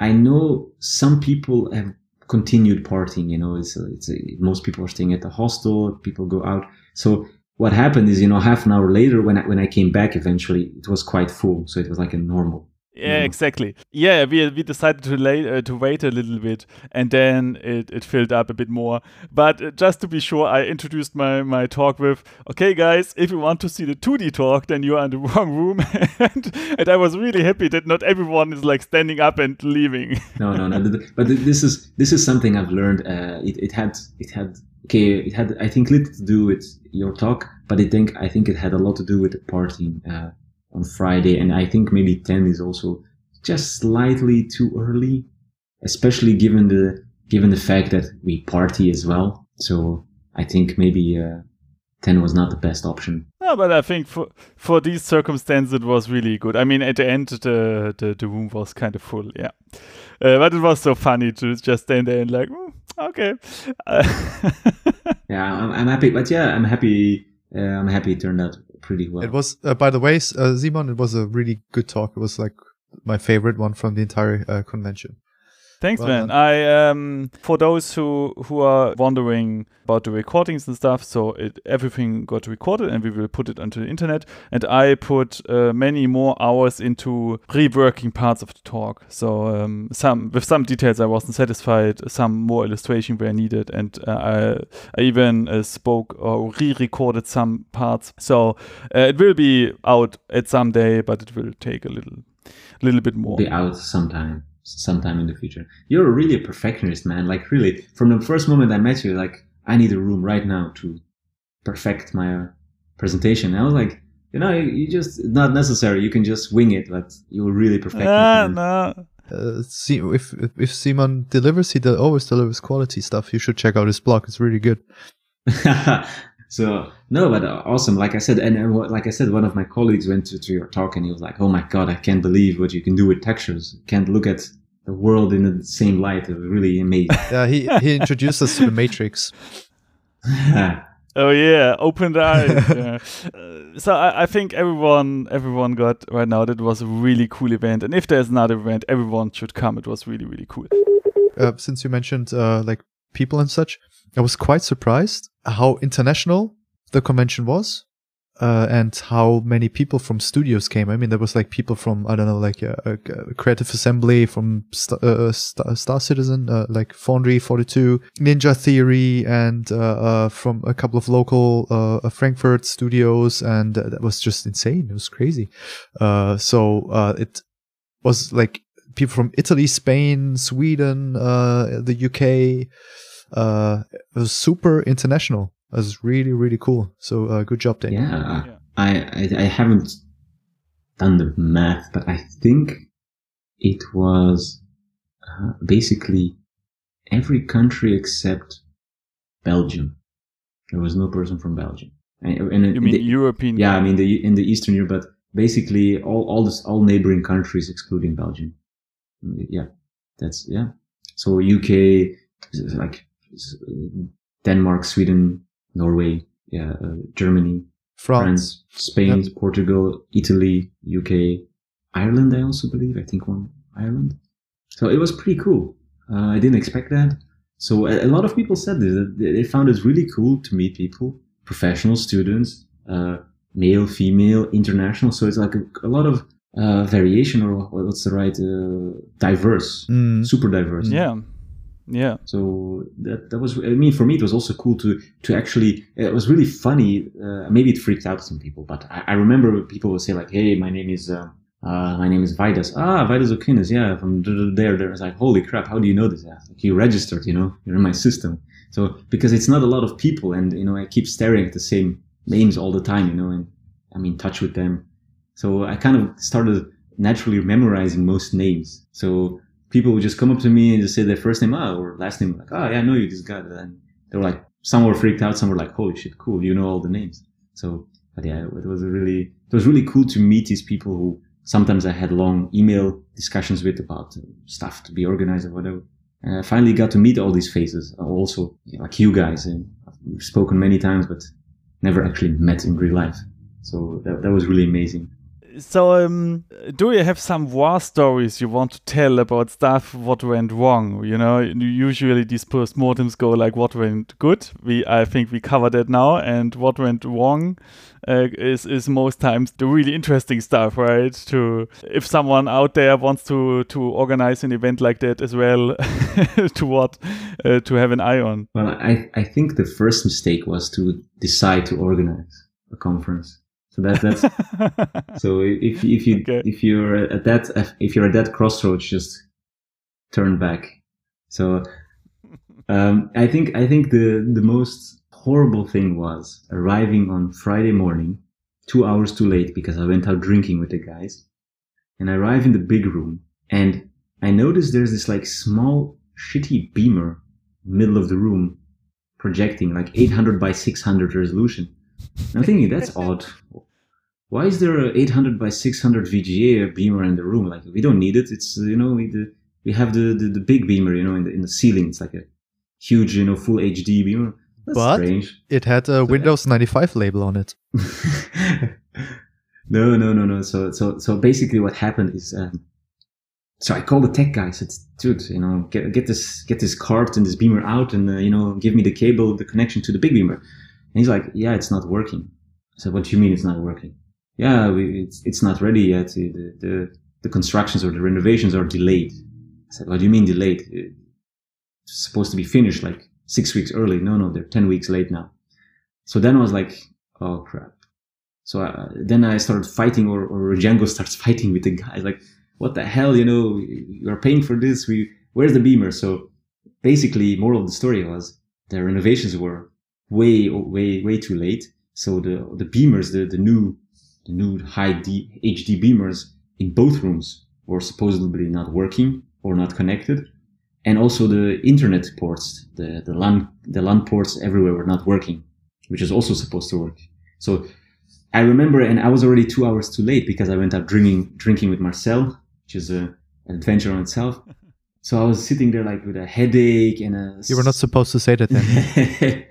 I know some people have continued partying. You know, it's, it's most people are staying at the hostel. People go out. So what happened is, you know, half an hour later, when I, when I came back, eventually it was quite full. So it was like a normal yeah, exactly. Yeah, we we decided to lay, uh, to wait a little bit, and then it, it filled up a bit more. But uh, just to be sure, I introduced my my talk with, "Okay, guys, if you want to see the 2D talk, then you are in the wrong room." and, and I was really happy that not everyone is like standing up and leaving. no, no, no. But this is this is something I've learned. Uh, it it had it had okay, it had I think little to do with your talk, but I think I think it had a lot to do with the partying. Uh, on Friday, and I think maybe 10 is also just slightly too early, especially given the given the fact that we party as well. So I think maybe uh, 10 was not the best option. No, but I think for for these circumstances it was really good. I mean, at the end the the, the room was kind of full, yeah. Uh, but it was so funny to just stand there and like, mm, okay. yeah, I'm, I'm, happy, but yeah, I'm happy. Uh, I'm happy it turned out pretty well. It was, uh, by the way, uh, Simon, it was a really good talk. It was like my favorite one from the entire uh, convention. Thanks, well man. I um for those who who are wondering about the recordings and stuff, so it everything got recorded and we will put it onto the internet. And I put uh, many more hours into reworking parts of the talk. So um, some with some details I wasn't satisfied, some more illustration were needed, and uh, I I even uh, spoke or re-recorded some parts. So uh, it will be out at some day, but it will take a little little bit more. Be out sometime sometime in the future. You're really a perfectionist, man. Like really, from the first moment I met you, like I need a room right now to perfect my uh, presentation. And I was like, you know, you, you, just not necessary. You can just wing it, but you will really perfect ah, it. No. Uh, see, if if Simon delivers, he always delivers quality stuff. You should check out his blog; it's really good. so no, but uh, awesome. Like I said, and, and what, like I said, one of my colleagues went to, to your talk and he was like, "Oh my god, I can't believe what you can do with textures. can't look at the world in the same light. It was really amazing." yeah, he he introduced us to the Matrix. Oh yeah, opened eyes. yeah. uh, so I, I, think everyone everyone got right now that was a really cool event, and if there's another event, everyone should come. It was really really cool. Uh, since you mentioned uh, like people and such, I was quite surprised how international the convention was uh, and how many people from studios came. I mean, there was like people from I don't know, like uh, uh, Creative Assembly, from St- uh, Star, Star, Citizen, uh, like Foundry Forty Two, Ninja Theory, and uh, from a couple of local Frankfurt studios, and that was just insane. It was crazy. so it was like people from Italy, Spain, Sweden, the UK. It was super international. It was really really cool. So uh, good job, Dave. Yeah, yeah. I, I, I haven't done the math, but I think it was uh, basically every country except Belgium. There was no person from Belgium. And, and you mean the, European? Yeah, I mean the in the Eastern Europe, but basically all all this all neighboring countries excluding Belgium. Yeah, that's yeah. So UK, like Denmark, Sweden, Norway, yeah, uh, Germany, France, France Spain, yep. Portugal, Italy, UK, Ireland. I also believe. I think one Ireland. So it was pretty cool. Uh, I didn't expect that. So a, a, lot of people said this. They found it really cool to meet people, professional students, uh, male, female, international. So it's like a, a lot of uh, variation, or what's the right, uh, diverse, mm. super diverse. Yeah. Yeah. So that that was I mean for me it was also cool to to actually it was really funny. Uh, maybe it freaked out some people, but I, I remember people would say like, "Hey, my name is." Uh, uh, my name is Vidas. Ah, Vidas Okinis, yeah, from there, there. It's like, holy crap, how do you know this? Yeah, like you registered, you know, you're in my system. So, because it's not a lot of people and, you know, I keep staring at the same names all the time, you know, and I'm in touch with them. So I kind of started naturally memorizing most names. So people would just come up to me and just say their first name ah, or last name, like, oh, yeah, I know you, this guy. And they were like, some were freaked out, some were like, holy shit, cool, you know all the names. So, but yeah, it was really, it was really cool to meet these people who sometimes I had long email discussions with about stuff to be organized or whatever. And I finally got to meet all these faces, uh, also like you guys, and we've spoken many times, but never actually met in real life. So that, that was really amazing so um, do you have some war stories you want to tell about stuff what went wrong? You know usually these postmortems go like what went good? We i think we covered that now. And what went wrong uh, is is most times the really interesting stuff right? To if someone out there wants to to organize an event like that as well to what uh, to have an eye on. Well i i think the first mistake was to decide to organize a conference so that's that's so if if you okay. if you're at that if you're at that crossroads, just turn back. So um, I think I think the the most horrible thing was arriving on Friday morning, two hours too late because I went out drinking with the guys, and I arrive in the big room and I notice there's this like small shitty beamer middle of the room projecting like 800 by 600 resolution. I'm thinking that's odd why is there a 800 by 600 VGA beamer in the room? Like we don't need it. It's you know we the, we have the, the, the big beamer you know in the in the ceiling. It's like a huge you know full HD beamer. That's but strange. it had a so, Windows 95 label on it. no, no, no, no. So so so basically what happened is. Um, so I called the tech guy. I said, "Dude, you know, get get this get this card and this beamer out, and uh, you know, give me the cable, the connection to the big beamer." And he's like, "Yeah, it's not working." I said, "What do you mean it's not working?" Yeah, we, it's, it's not ready yet. The, the, the constructions or the renovations are delayed. I said, what do you mean delayed? It's supposed to be finished like six weeks early. No, no, they're 10 weeks late now. So then I was like, oh crap. So uh, then I started fighting or, or Django starts fighting with the guys like, what the hell, you know, you're paying for this. We, where's the beamer? So basically moral of the story was the renovations were way, way, way too late. So the, the beamers, the, the new the new high D- HD beamers in both rooms were supposedly not working or not connected. And also the internet ports, the, the LAN, the LAN ports everywhere were not working, which is also supposed to work. So I remember, and I was already two hours too late because I went out drinking, drinking with Marcel, which is a, an adventure in itself. So I was sitting there like with a headache and a. You were not supposed to say that then.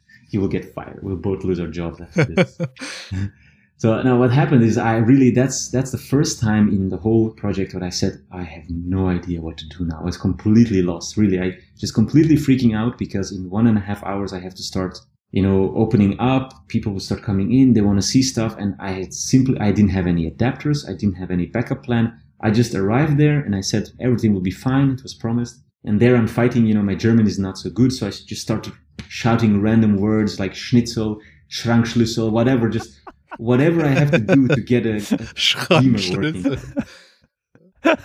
he will get fired. We'll both lose our jobs after this. so now what happened is I really that's that's the first time in the whole project where I said I have no idea what to do now. I was completely lost. Really, I just completely freaking out because in one and a half hours I have to start you know opening up. People will start coming in. They want to see stuff. And i had simply i didn't have any adapters. I didn't have any backup plan. I just arrived there and i said everything will be fine. It was promised. And there i'm fighting you know my german is not so good. So i just started shouting random words like schnitzel schrankschlüssel whatever just whatever i have to do to get a, a beamer working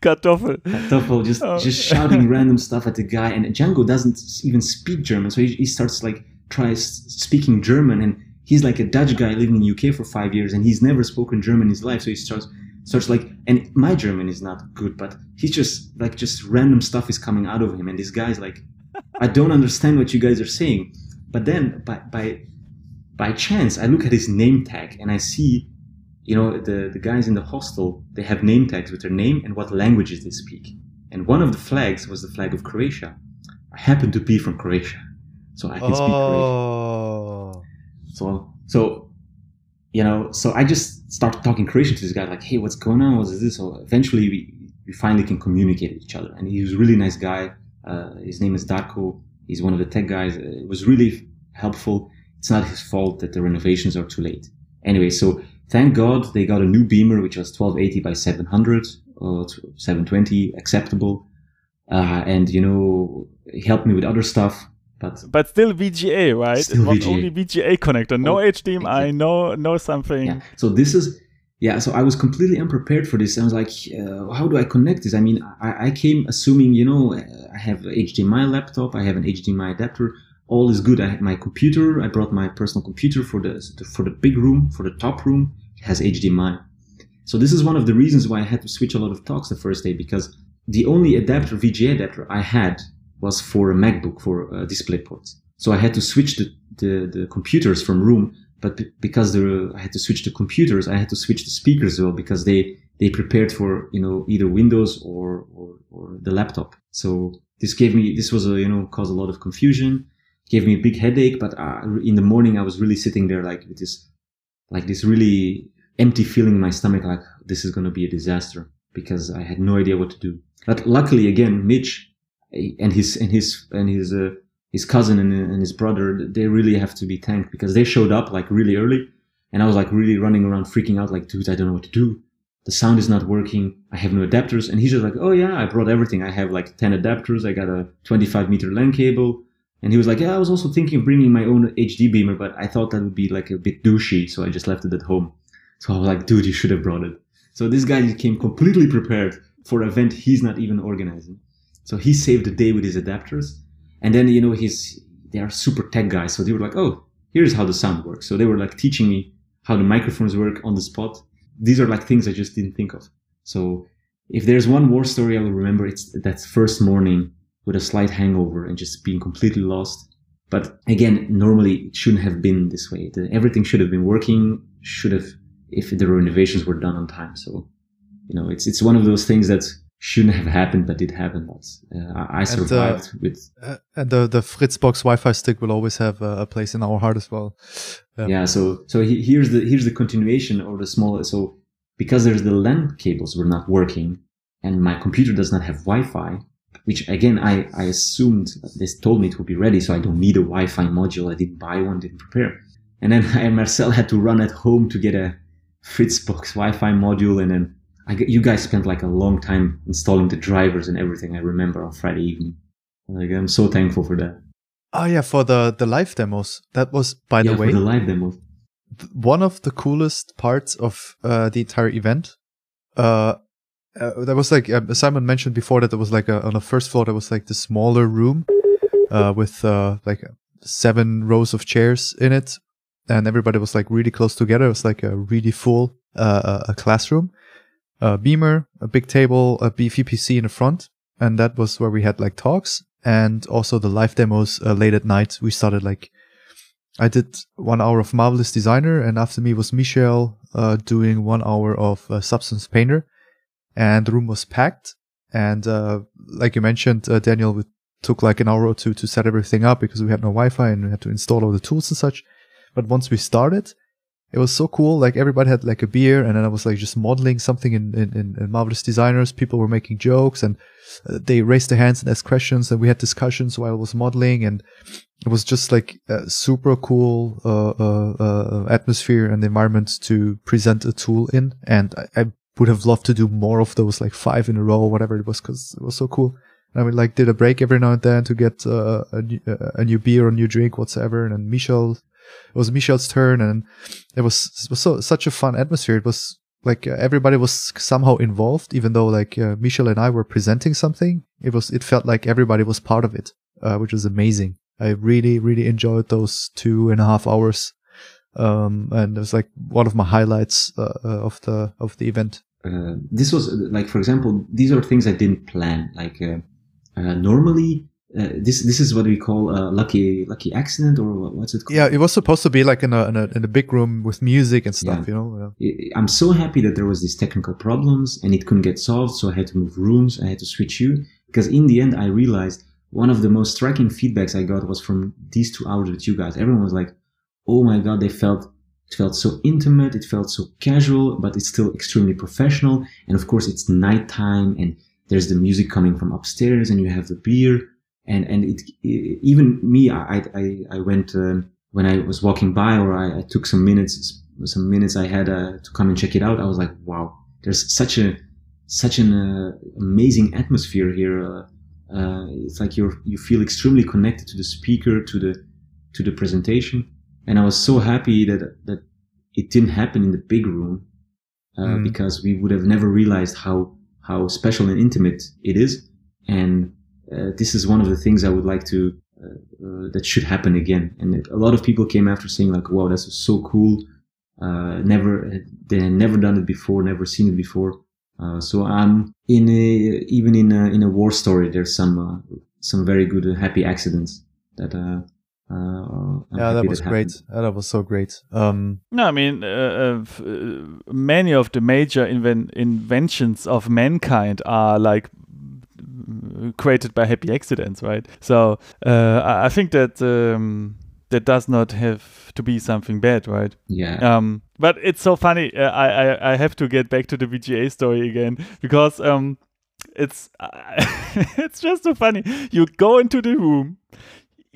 Kartoffel. Kartoffel, just oh. just shouting random stuff at the guy, and Django doesn't even speak German, so he, he starts like tries speaking German, and he's like a Dutch guy living in the UK for five years, and he's never spoken German in his life, so he starts starts like, and my German is not good, but he's just like just random stuff is coming out of him, and this guy's like, I don't understand what you guys are saying, but then by by by chance I look at his name tag and I see you know, the, the guys in the hostel, they have name tags with their name and what languages they speak. And one of the flags was the flag of Croatia. I happen to be from Croatia, so I can speak oh. Croatian. So, so, you know, so I just started talking Croatian to this guy, like, hey, what's going on? What is this? So eventually we, we finally can communicate with each other. And he was a really nice guy. Uh, his name is Darko. He's one of the tech guys. It was really helpful. It's not his fault that the renovations are too late. Anyway, so Thank God they got a new Beamer, which was 1280 by 700 or 720, acceptable. Uh, and, you know, helped me with other stuff. But, but still VGA, right? Still it was VGA. only VGA connector, no oh, HDMI, no no something. Yeah. So this is yeah. So I was completely unprepared for this. I was like, uh, how do I connect this? I mean, I, I came assuming you know I have HDMI laptop, I have an HDMI adapter all is good. I had my computer. I brought my personal computer for the for the big room, for the top room. It has HDMI. So this is one of the reasons why I had to switch a lot of talks the first day because the only adapter, VGA adapter I had was for a MacBook for uh, DisplayPort. So I had to switch the, the, the computers from room, but because there, I had to switch the computers, I had to switch the speakers as well because they, they prepared for, you know, either Windows or, or, or the laptop. So this gave me, this was a, you know, caused a lot of confusion gave me a big headache. But uh, in the morning, I was really sitting there like with this, like this really empty feeling in my stomach, like this is going to be a disaster because I had no idea what to do. But luckily, again, Mitch eh, and his and his and his uh, his cousin and, and his brother, they really have to be thanked because they showed up like really early, and I was like really running around freaking out, like, dude, I don't know what to do. The sound is not working. I have no adapters. And he's just like, oh yeah, I brought everything. I have like 10 adapters. I got a 25 meter LAN cable. And he was like, yeah, I was also thinking of bringing my own HD beamer, but I thought that would be like a bit douchey, so I just left it at home. So I was like, dude, you should have brought it. So this guy came completely prepared for an event he's not even organizing. So he saved the day with his adapters. And then, you know, he's, they are super tech guys. So they were like, oh, here's how the sound works. So they were like teaching me how the microphones work on the spot. These are like things I just didn't think of. So if there's one war story I will remember, it's that first morning with a slight hangover and just being completely lost. But again, normally it shouldn't have been this way. The, everything should have been working, should have, if the renovations were done on time. So, you know, it's, it's one of those things that shouldn't have happened, but did happen. But uh, I survived and, uh, with. Uh, and the, the Fritzbox Wi-Fi stick will always have a, a place in our heart as well. Um, yeah. So, so he, here's the, here's the continuation of the small, so because there's the LAN cables were not working and my computer does not have Wi-Fi, which again, I, I assumed they told me it would be ready, so I don't need a Wi-Fi module. I didn't buy one, didn't prepare. And then I, and Marcel had to run at home to get a Fritzbox Wi-Fi module, and then I, you guys spent like a long time installing the drivers and everything. I remember on Friday evening. Like I'm so thankful for that. Oh yeah, for the the live demos. That was by yeah, the way the live demos. One of the coolest parts of uh, the entire event. Uh, uh, there was like uh, Simon mentioned before that there was like a, on the first floor there was like the smaller room uh, with uh, like seven rows of chairs in it, and everybody was like really close together. It was like a really full uh, a classroom, a beamer, a big table, a VPC in the front, and that was where we had like talks and also the live demos uh, late at night. We started like I did one hour of Marvelous Designer, and after me was Michel doing one hour of Substance Painter and the room was packed. And uh, like you mentioned, uh, Daniel, with took like an hour or two to set everything up because we had no Wi-Fi and we had to install all the tools and such. But once we started, it was so cool. Like everybody had like a beer, and then I was like just modeling something in in, in marvelous designers. People were making jokes, and uh, they raised their hands and asked questions, and we had discussions while I was modeling, and it was just like a super cool uh, uh, uh, atmosphere and environment to present a tool in. And I, I, would have loved to do more of those, like five in a row, whatever it was, because it was so cool. And I mean, like did a break every now and then to get uh, a, new, a new beer or new drink, whatsoever. And then Michel, it was Michel's turn, and it was it was so such a fun atmosphere. It was like everybody was somehow involved, even though like uh, Michel and I were presenting something. It was it felt like everybody was part of it, uh, which was amazing. I really, really enjoyed those two and a half hours. Um, and it was like one of my highlights uh, uh, of the of the event. Uh, this was like, for example, these are things I didn't plan. Like uh, uh, normally, uh, this this is what we call a lucky lucky accident, or what's it called? Yeah, it was supposed to be like in a in a, in a big room with music and stuff. Yeah. You know, yeah. I'm so happy that there was these technical problems and it couldn't get solved, so I had to move rooms. I had to switch you because in the end, I realized one of the most striking feedbacks I got was from these two hours with you guys. Everyone was like, "Oh my god, they felt it felt so intimate, it felt so casual, but it's still extremely professional." And of course, it's nighttime, and there's the music coming from upstairs, and you have the beer, and and it, it even me, I I I went um, when I was walking by, or I, I, took some minutes, some minutes I had uh, to come and check it out. I was like, "Wow, there's such a such an uh, amazing atmosphere here." Uh, uh, it's like you you feel extremely connected to the speaker, to the to the presentation, and I was so happy that that it didn't happen in the big room uh, mm. because we would have never realized how how special and intimate it is, and uh, this is one of the things I would like to uh, uh, that should happen again. And it, a lot of people came after saying like, "Wow, that's so cool." Uh, never they had never done it before, never seen it before uh, so I'm in a, even in a, in a war story. There's some uh, some very good uh, happy accidents that. Uh, uh, yeah, that was that great. that was so great. Um, no, I mean, many of the major inven- inventions of mankind are like created by happy accidents, right? So I think that um, that does not have to be something bad, right? Yeah. Um, but it's so funny. Uh, I, I I have to get back to the VGA story again because um, it's uh, it's just so funny. You go into the room,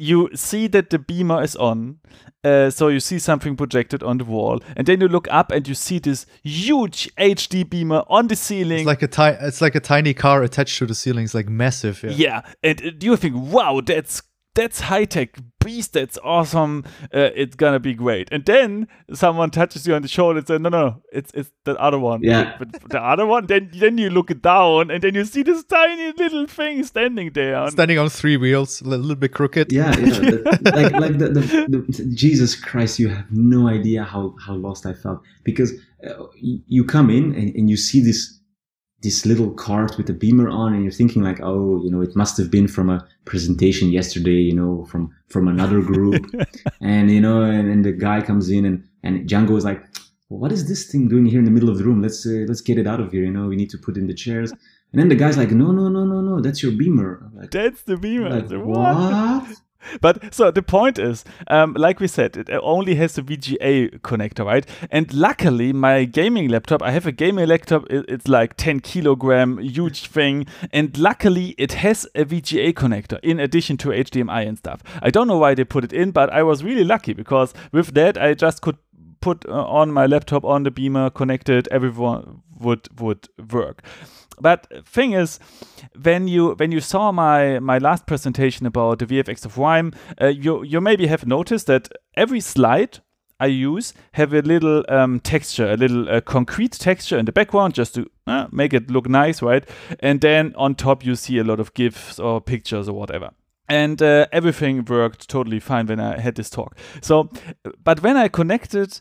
you see that the beamer is on. Uh, so you see something projected on the wall, and then you look up and you see this huge HD beamer on the ceiling. It's like a tiny, it's like a tiny car attached to the ceiling. It's like massive. Yeah, yeah. and uh, you think, wow, that's that's high tech beast that's awesome uh, it's gonna be great. And then someone touches you on the shoulder and says no no it's it's the other one. Yeah. But the other one then then you look it down and then you see this tiny little thing standing there standing on three wheels a little bit crooked. Yeah, yeah. The, like like the, the, the, jesus christ you have no idea how how lost i felt. Because uh, you come in and, and you see this this little cart with a beamer on and you're thinking like oh you know it must have been from a presentation yesterday you know from from another group. And you know and, and the guy comes in and and django is like well, what is this thing doing here in the middle of the room? Let's uh, let's get it out of here you know we need to put in the chairs. And then the guy's like no no no no no that's your beamer. Like, that's the beamer. Like, what? what? But so the point is, um, like we said, it only has a VGA connector, right? And luckily, my gaming laptop, I have a gaming laptop, it's like 10 kilogram, huge thing. And luckily, it has a VGA connector in addition to HDMI and stuff. I don't know why they put it in, but I was really lucky because with that, I just could put uh, on my laptop on the beamer, connected, everyone would would work. But thing is, when you when you saw my my last presentation about the VFX of Rime, uh, you you maybe have noticed that every slide I use have a little um, texture, a little uh, concrete texture in the background just to uh, make it look nice, right? And then on top you see a lot of GIFs or pictures or whatever. And uh, everything worked totally fine when I had this talk. So, but when I connected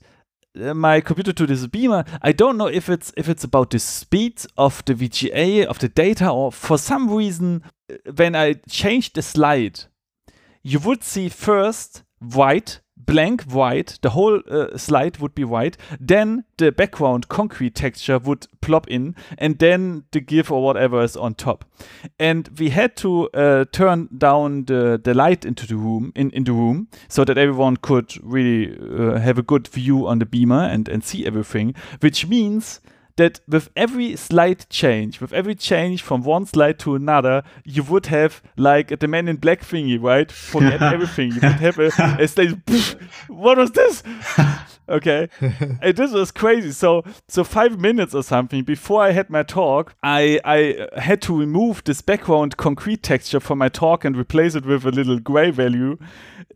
my computer to this beamer. I don't know if it's if it's about the speed of the vga of the data or for some reason uh, when i change the slide you would see first white blank white. The whole uh, slide would be white. Then the background concrete texture would plop in, and then the GIF or whatever is on top. And we had to uh, turn down the, the light into the room in, in the room so that everyone could really uh, have a good view on the beamer and, and see everything. Which means that with every slight change, with every change from one slide to another, you would have like the Man in Black thingy, right? Forget everything. You would have a, a slide. what was this? okay and this was crazy so so five minutes or something before i had my talk i i had to remove this background concrete texture from my talk and replace it with a little gray value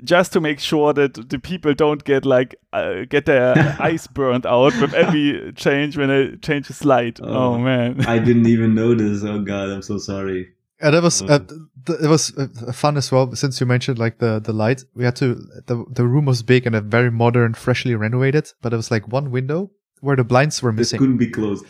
just to make sure that the people don't get like uh, get their eyes burned out with every change when i change a slide oh, oh man i didn't even notice oh god i'm so sorry and it was uh, th- it was uh, fun as well since you mentioned like the the light. We had to the the room was big and a very modern, freshly renovated, but it was like one window where the blinds were missing. They couldn't be closed.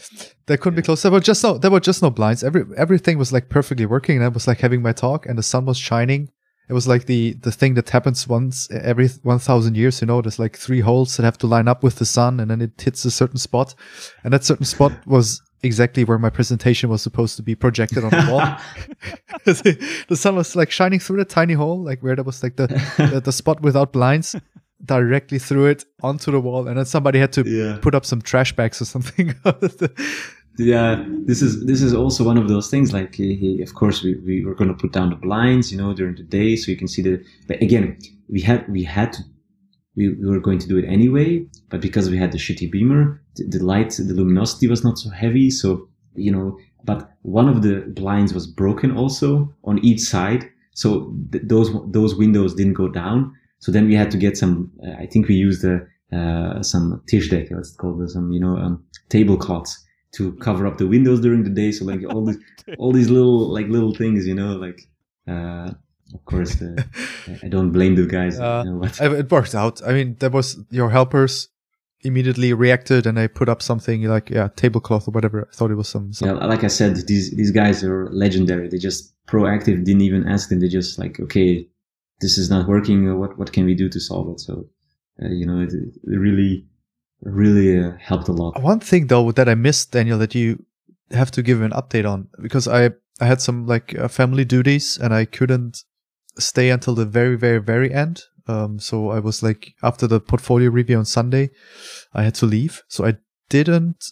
They couldn't yeah. be closed. There were just no there were just no blinds. Every everything was like perfectly working. And I was like having my talk, and the sun was shining. It was like the the thing that happens once every one thousand years. You know, there's like three holes that have to line up with the sun, and then it hits a certain spot, and that certain spot was exactly where my presentation was supposed to be projected on the wall. the sun was like shining through the tiny hole, like where there was like the, the, the, spot without blinds, directly through it onto the wall. And then somebody had to yeah. put up some trash bags or something. yeah, this is this is also one of those things. Like, he, he, of course, we, we were going to put down the blinds, you know, during the day, so you can see the. But again, we had we had to we, we were going to do it anyway, but because we had the shitty beamer, the, the light, the luminosity was not so heavy. So, you know, but one of the blinds was broken also on each side. So th- those, those windows didn't go down. So then we had to get some, uh, I think we used uh, uh, some Tischdecke, let's call it some, you know, um, tablecloths to cover up the windows during the day. So like all these, all these little, like little things, you know, like, uh, of course, uh, I don't blame the guys. Uh, you know, it worked out. I mean, there was your helpers immediately reacted and I put up something like yeah tablecloth or whatever. I thought it was some. some... Yeah, like I said, these these guys are legendary. They just proactive. Didn't even ask them. They just like okay, this is not working. What what can we do to solve it? So uh, you know, it, it really really uh, helped a lot. One thing though that I missed, Daniel, that you have to give an update on because I I had some like uh, family duties and I couldn't stay until the very, very, very end. Um, so I was like, after the portfolio review on Sunday, I had to leave. So I didn't,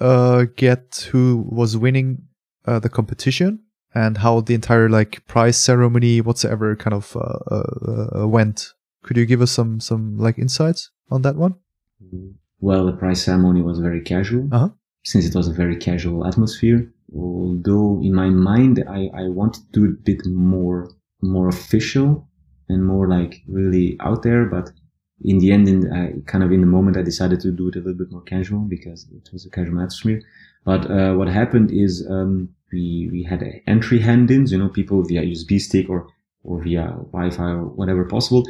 uh, get who was winning, uh, the competition and how the entire like prize ceremony whatsoever kind of, uh, uh, uh, went. Could you give us some, some like insights on that one? Well, the prize ceremony was very casual. Uh-huh. Since it was a very casual atmosphere, although in my mind I, I wanted to do it a bit more more official and more like really out there. But in the end, in I, kind of in the moment, I decided to do it a little bit more casual because it was a casual atmosphere. But uh, what happened is um, we we had entry hand-ins, you know, people via USB stick or or via Wi-Fi or whatever possible.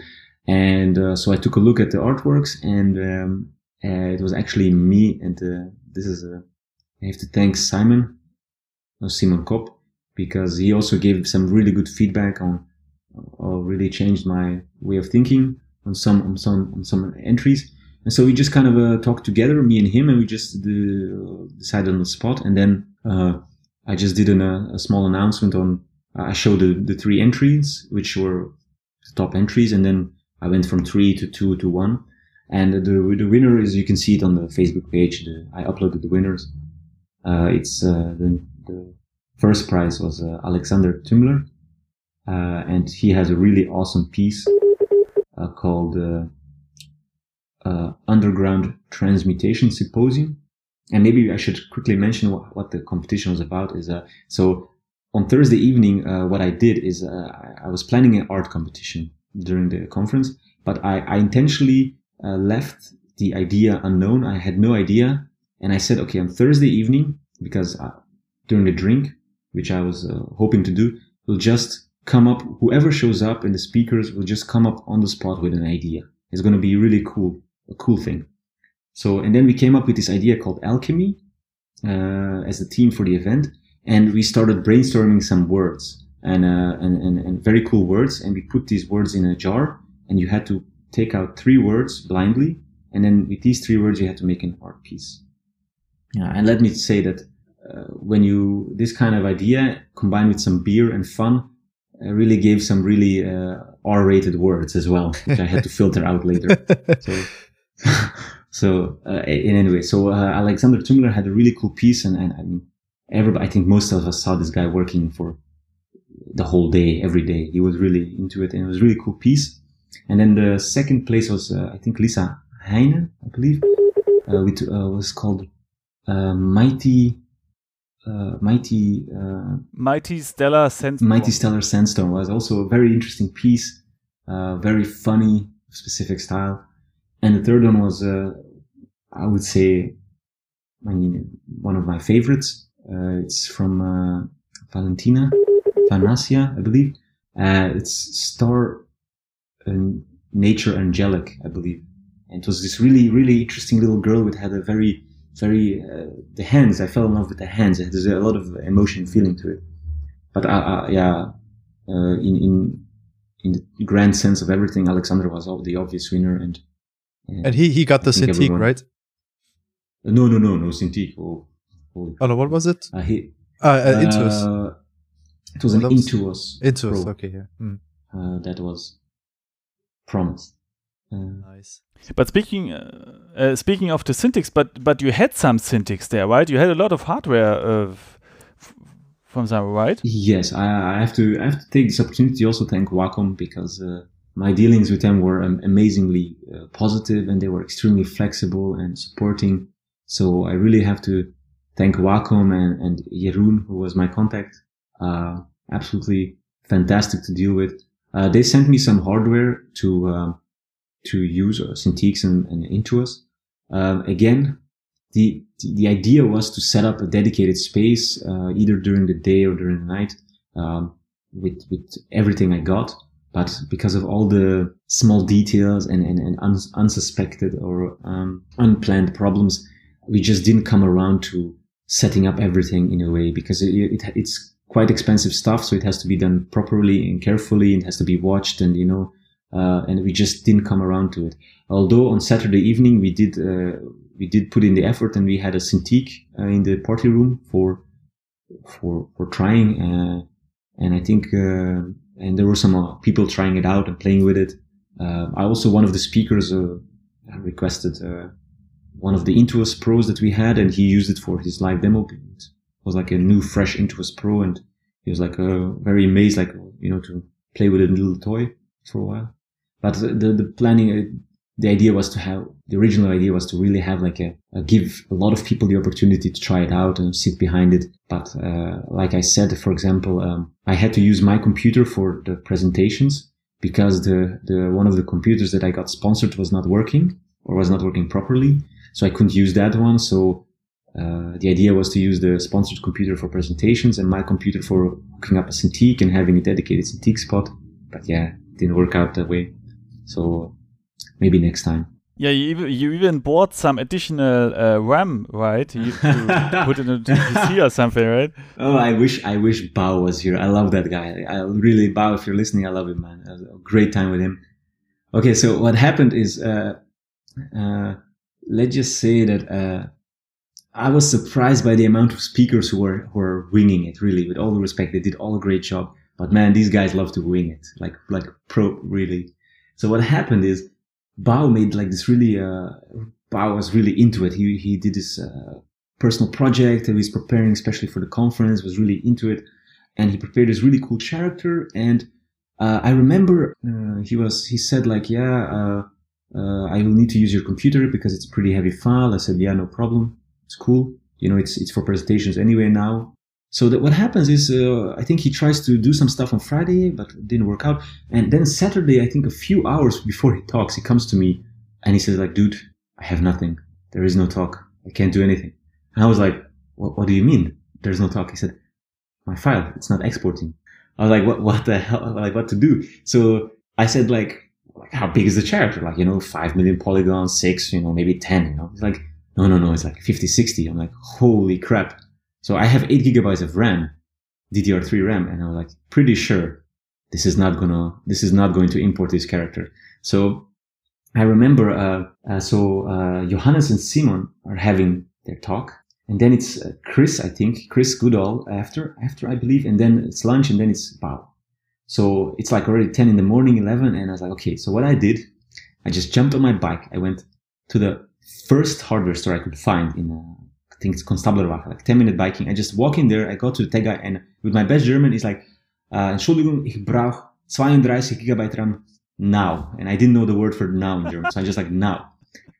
And uh, so I took a look at the artworks, and um, it was actually me. And uh, this is a, I have to thank Simon, no, Simon Kopp, because he also gave some really good feedback on or really changed my way of thinking on some on some on some entries. And so we just kind of uh, talked together, me and him, and we just uh, decided on the spot. And then uh, I just did an, uh, a small announcement on. I showed the, the three entries, which were the top entries, and then I went from three to two to one. And the the winner is you can see it on the Facebook page. The, I uploaded the winners. Uh, it's uh, the, the first prize was uh, Alexander Tümmler, uh, and he has a really awesome piece uh, called uh, Underground Transmutation Symposium. And maybe I should quickly mention what, what the competition was about. Is so on Thursday evening, what I did is I was planning an art competition during the conference, but I, I intentionally left the idea unknown. I had no idea, and I said, okay, on Thursday evening, because during the drink, which I was uh, hoping to do, will just come up, whoever shows up and the speakers will just come up on the spot with an idea. It's going to be really cool, a cool thing. So, and then we came up with this idea called alchemy, uh, as a theme for the event. And we started brainstorming some words and, uh, and, and, and very cool words. And we put these words in a jar and you had to take out three words blindly, and then with these three words, you had to make an art piece. Yeah, and let me say that uh, when you this kind of idea combined with some beer and fun uh, really gave some really uh, R-rated words as well, which I had to filter out later. So, so uh, in any way, so uh, Alexander Tumler had a really cool piece, and, and, and everybody, I think most of us saw this guy working for the whole day, every day. He was really into it, and it was a really cool piece. And then the second place was, uh, I think, Lisa Heine, I believe, uh, which uh, was called uh, Mighty, uh, Mighty, uh, Mighty Stellar Sandstorm. Mighty Stellar Sandstorm was also a very interesting piece, very funny, specific style. And the third one was, I would say, I mean, one of my favorites. it's from Valentina Vanasia, I believe. it's Star Nature Angelic, I believe. And it was this really, really interesting little girl with had a very, very, uh, the hands, I fell in love with the hands. There's a lot of emotion feeling to it. But, uh, uh, yeah, uh, in, in, in the grand sense of everything, Alexander was the obvious winner. And, and he, he got the Cintiq, right? no, no, no, no, Cintiq. Oh, oh. oh no, what was it? Uh, he, uh, Intuos. It was an Intuos. Intuos, okay, yeah. Mm. that was promised. nice. But speaking uh, uh, speaking of the Cintiqs, but but you had some Cintiqs there, right? You had a lot of hardware uh, from them, right? Yes, I, I, have to I have to take this opportunity to also thank Wacom because uh, my dealings with them were um, amazingly uh, positive and they were extremely flexible and supporting. So I really have to thank Wacom and, and Jeroen, who was my contact. Uh, absolutely fantastic to deal with. They sent me some hardware to um, to use uh, and, and Intuos. Um, again, the, the idea was to set up a dedicated space, uh, either during the day or during the night, um, with, with everything I got. But because of all the small details and, and, and uns- unsuspected or um, unplanned problems, we just didn't come around to setting up everything in a way because it, it, it's quite expensive stuff. So it has to be done properly and carefully. and has to be watched and, you know, uh, and we just didn't come around to it. Although on Saturday evening we did uh, we did put in the effort and we had a Cintiq uh, in the party room for for for trying, uh, and I think uh, and there were some uh, people trying it out and playing with it. I also one of the speakers requested one of the Intuos Pros that we had, and he used it for his live demo. Was like a new, fresh Intuos Pro, and he was like very amazed, like you know, to play with a little toy for a while. But the, the planning, uh, the idea was to have, the original idea was to really have like a, a give a lot of people the opportunity to try it out and sit behind it. But, uh, like I said, for example, um, I had to use my computer for the presentations because the, the, one of the computers that I got sponsored was not working or was not working properly. So I couldn't use that one. So, uh, the idea was to use the sponsored computer for presentations and my computer for hooking up a Cintiq and having a dedicated Cintiq spot. But yeah, it didn't work out that way. So maybe next time. Yeah, you even, you even bought some additional uh, RAM, right? You put it into PC or something, right? Oh, I wish I wish Bao was here. I love that guy. I really Bao. If you're listening, I love him, man. a great time with him. Okay, so what happened is, uh, uh, let's just say that uh, I was surprised by the amount of speakers who were who were winging it. Really, with all the respect, they did all a great job. But man, these guys love to wing it, like like pro really. So what happened is Bao made like this really. Uh, Bao was really into it. He he did this uh, personal project that he was preparing, especially for the conference. Was really into it, and he prepared this really cool character. And uh, I remember uh, he was he said like, yeah, uh, uh, I will need to use your computer because it's a pretty heavy file. I said, yeah, no problem. It's cool. You know, it's it's for presentations anyway now. So that what happens is, uh, I think he tries to do some stuff on Friday, but it didn't work out. And then Saturday, I think a few hours before he talks, he comes to me and he says like, dude, I have nothing. There is no talk. I can't do anything. And I was like, what, what do you mean? There's no talk. He said, my file, it's not exporting. I was like, what, what the hell? Like what to do? So I said like, like how big is the character? Like, you know, five million polygons, six, you know, maybe 10, you know, he's like, no, no, no, it's like 50, 60. I'm like, holy crap. So I have eight gigabytes of RAM, DDR3 RAM, and I'm like pretty sure this is not gonna, this is not going to import this character. So I remember, uh, uh, so uh, Johannes and Simon are having their talk, and then it's uh, Chris, I think, Chris Goodall after, after I believe, and then it's lunch, and then it's Bao. So it's like already 10 in the morning, 11, and I was like, okay. So what I did, I just jumped on my bike. I went to the first hardware store I could find in, uh, I think it's Konstablerwache, like 10 minute biking. I just walk in there, I go to the tech guy, and with my best German, he's like, uh, Entschuldigung, ich brauche 32 gigabyte RAM now. And I didn't know the word for now in German. So I'm just like now.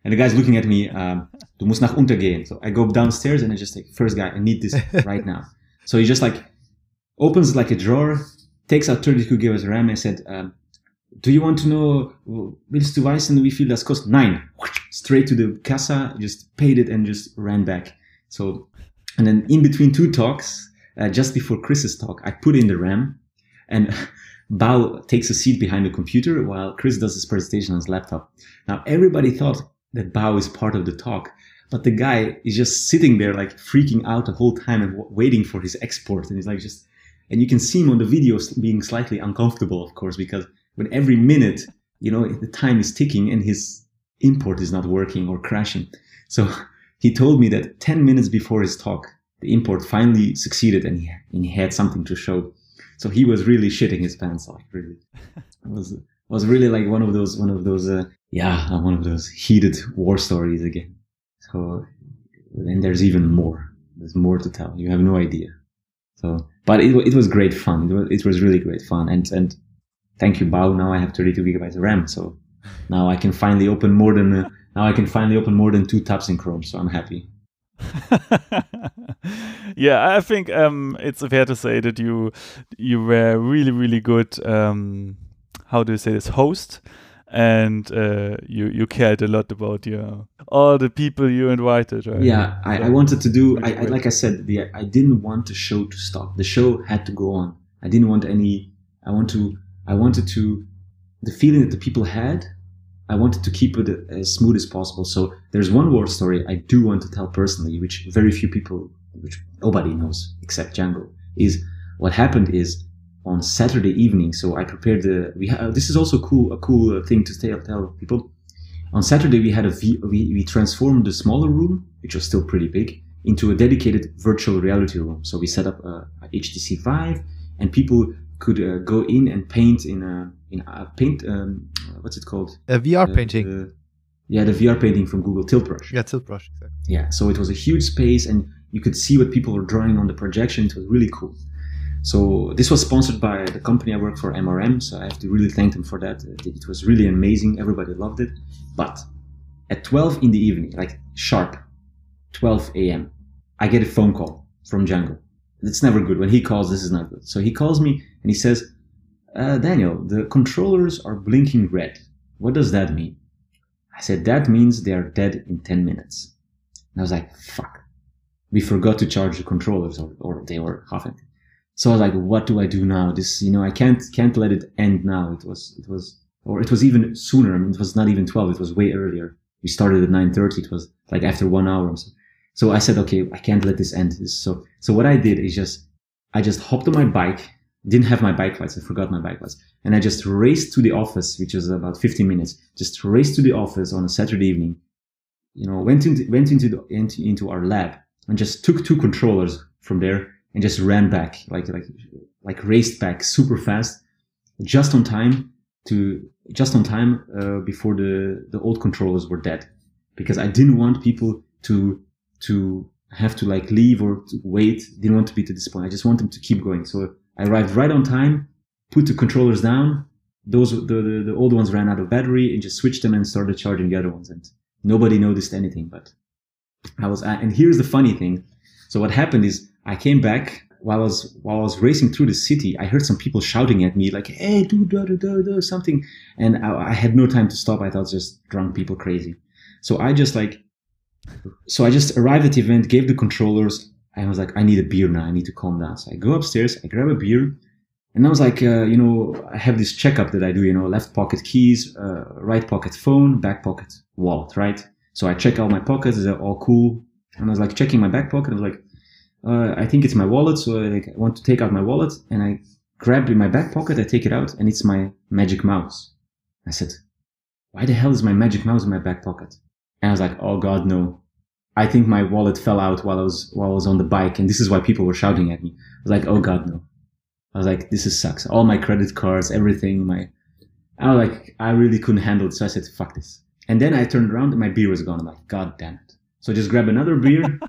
And the guy's looking at me, um, du musst nach unten gehen. So I go downstairs and I just like, first guy, I need this right now. So he just like opens like a drawer, takes out 32 gigabytes RAM and said, um, do you want to know, willst du wissen, wie viel das kostet? Nine. Straight to the Kassa, just paid it and just ran back. So, and then in between two talks, uh, just before Chris's talk, I put in the RAM and Bao takes a seat behind the computer while Chris does his presentation on his laptop. Now, everybody thought that Bao is part of the talk, but the guy is just sitting there like freaking out the whole time and waiting for his export. And he's like just, and you can see him on the video being slightly uncomfortable, of course, because when every minute, you know, the time is ticking and his import is not working or crashing. So he told me that 10 minutes before his talk, the import finally succeeded and he, and he had something to show. So he was really shitting his pants, like really. It was was really like one of those one of those uh, yeah one of those heated war stories again. So and there's even more. There's more to tell. You have no idea. So, but it, it was great fun. It was, it was really great fun. And and thank you, Bao. Now I have 32 gigabytes of RAM. So now I can finally open more than uh, now I can finally open more than two tabs in Chrome. So I'm happy. yeah, I think um, it's fair to say that you you were really really good. Um, how do you say this host? And uh, you you cared a lot about your all the people you invited, right? Yeah, I, I wanted to do. I, I, like I said, the I didn't want the show to stop. The show had to go on. I didn't want any. I want to. I wanted to. The feeling that the people had I wanted to keep it as smooth as possible. So there's one war story I do want to tell personally, which very few people, which nobody knows except Django, is what happened is on Saturday evening. So I prepared the, we ha- this is also cool, a cool uh, thing to tell, tell people. On Saturday, we had a, v- we, we transformed the smaller room, which was still pretty big, into a dedicated virtual reality room. So we set up a, a HTC Vive and people could uh, go in and paint in a, in a paint, um, what's it called? A VR uh, painting. The, yeah, the VR painting from Google Tilt Brush. Yeah, Tilt Brush, exactly. Yeah, so it was a huge space and you could see what people were drawing on the projection. It was really cool. So this was sponsored by the company I work for, MRM. So I have to really thank them for that. It was really amazing. Everybody loved it. But at 12 in the evening, like sharp, 12 a.m., I get a phone call from Django. It's never good. When he calls, this is not good. So he calls me and he says, uh, Daniel, the controllers are blinking red. What does that mean? I said, that means they are dead in 10 minutes. And I was like, fuck. We forgot to charge the controllers or, or they were half empty. So I was like, what do I do now? This, you know, I can't, can't let it end now. It was, it was, or it was even sooner. I mean, it was not even 12. It was way earlier. We started at 9.30. It was like after one hour. So, so I said, okay, I can't let this end. So, so what I did is just, I just hopped on my bike didn't have my bike lights. I forgot my bike lights. And I just raced to the office, which was about 15 minutes, just raced to the office on a Saturday evening, you know, went into, went into the, into, into our lab and just took two controllers from there and just ran back, like, like, like raced back super fast, just on time to, just on time, uh, before the, the old controllers were dead because I didn't want people to, to have to like leave or wait. Didn't want to be to this point. I just want them to keep going. So I arrived right on time, put the controllers down. Those the, the, the old ones ran out of battery and just switched them and started charging the other ones. And nobody noticed anything. But I was and here's the funny thing. So what happened is I came back while I was while I was racing through the city. I heard some people shouting at me like, "Hey, do do do do do something," and I, I had no time to stop. I thought just drunk people crazy. So I just like so I just arrived at the event, gave the controllers, I was like, I need a beer now. I need to calm down. So I go upstairs, I grab a beer, and I was like, uh, you know, I have this checkup that I do, you know, left pocket keys, uh, right pocket phone, back pocket wallet, right? So I check all my pockets, they're all cool. And I was like checking my back pocket. I was like, uh, I think it's my wallet. So I, like, I want to take out my wallet and I grab in my back pocket, I take it out and it's my magic mouse. I said, why the hell is my magic mouse in my back pocket? And I was like, oh God, no. I think my wallet fell out while I was, while I was on the bike. And this is why people were shouting at me. I was like, oh God, no. I was like, this is sucks. All my credit cards, everything, my, I was like, I really couldn't handle it. So I said, fuck this. And then I turned around and my beer was gone. I'm like, God damn it. So I just grab another beer.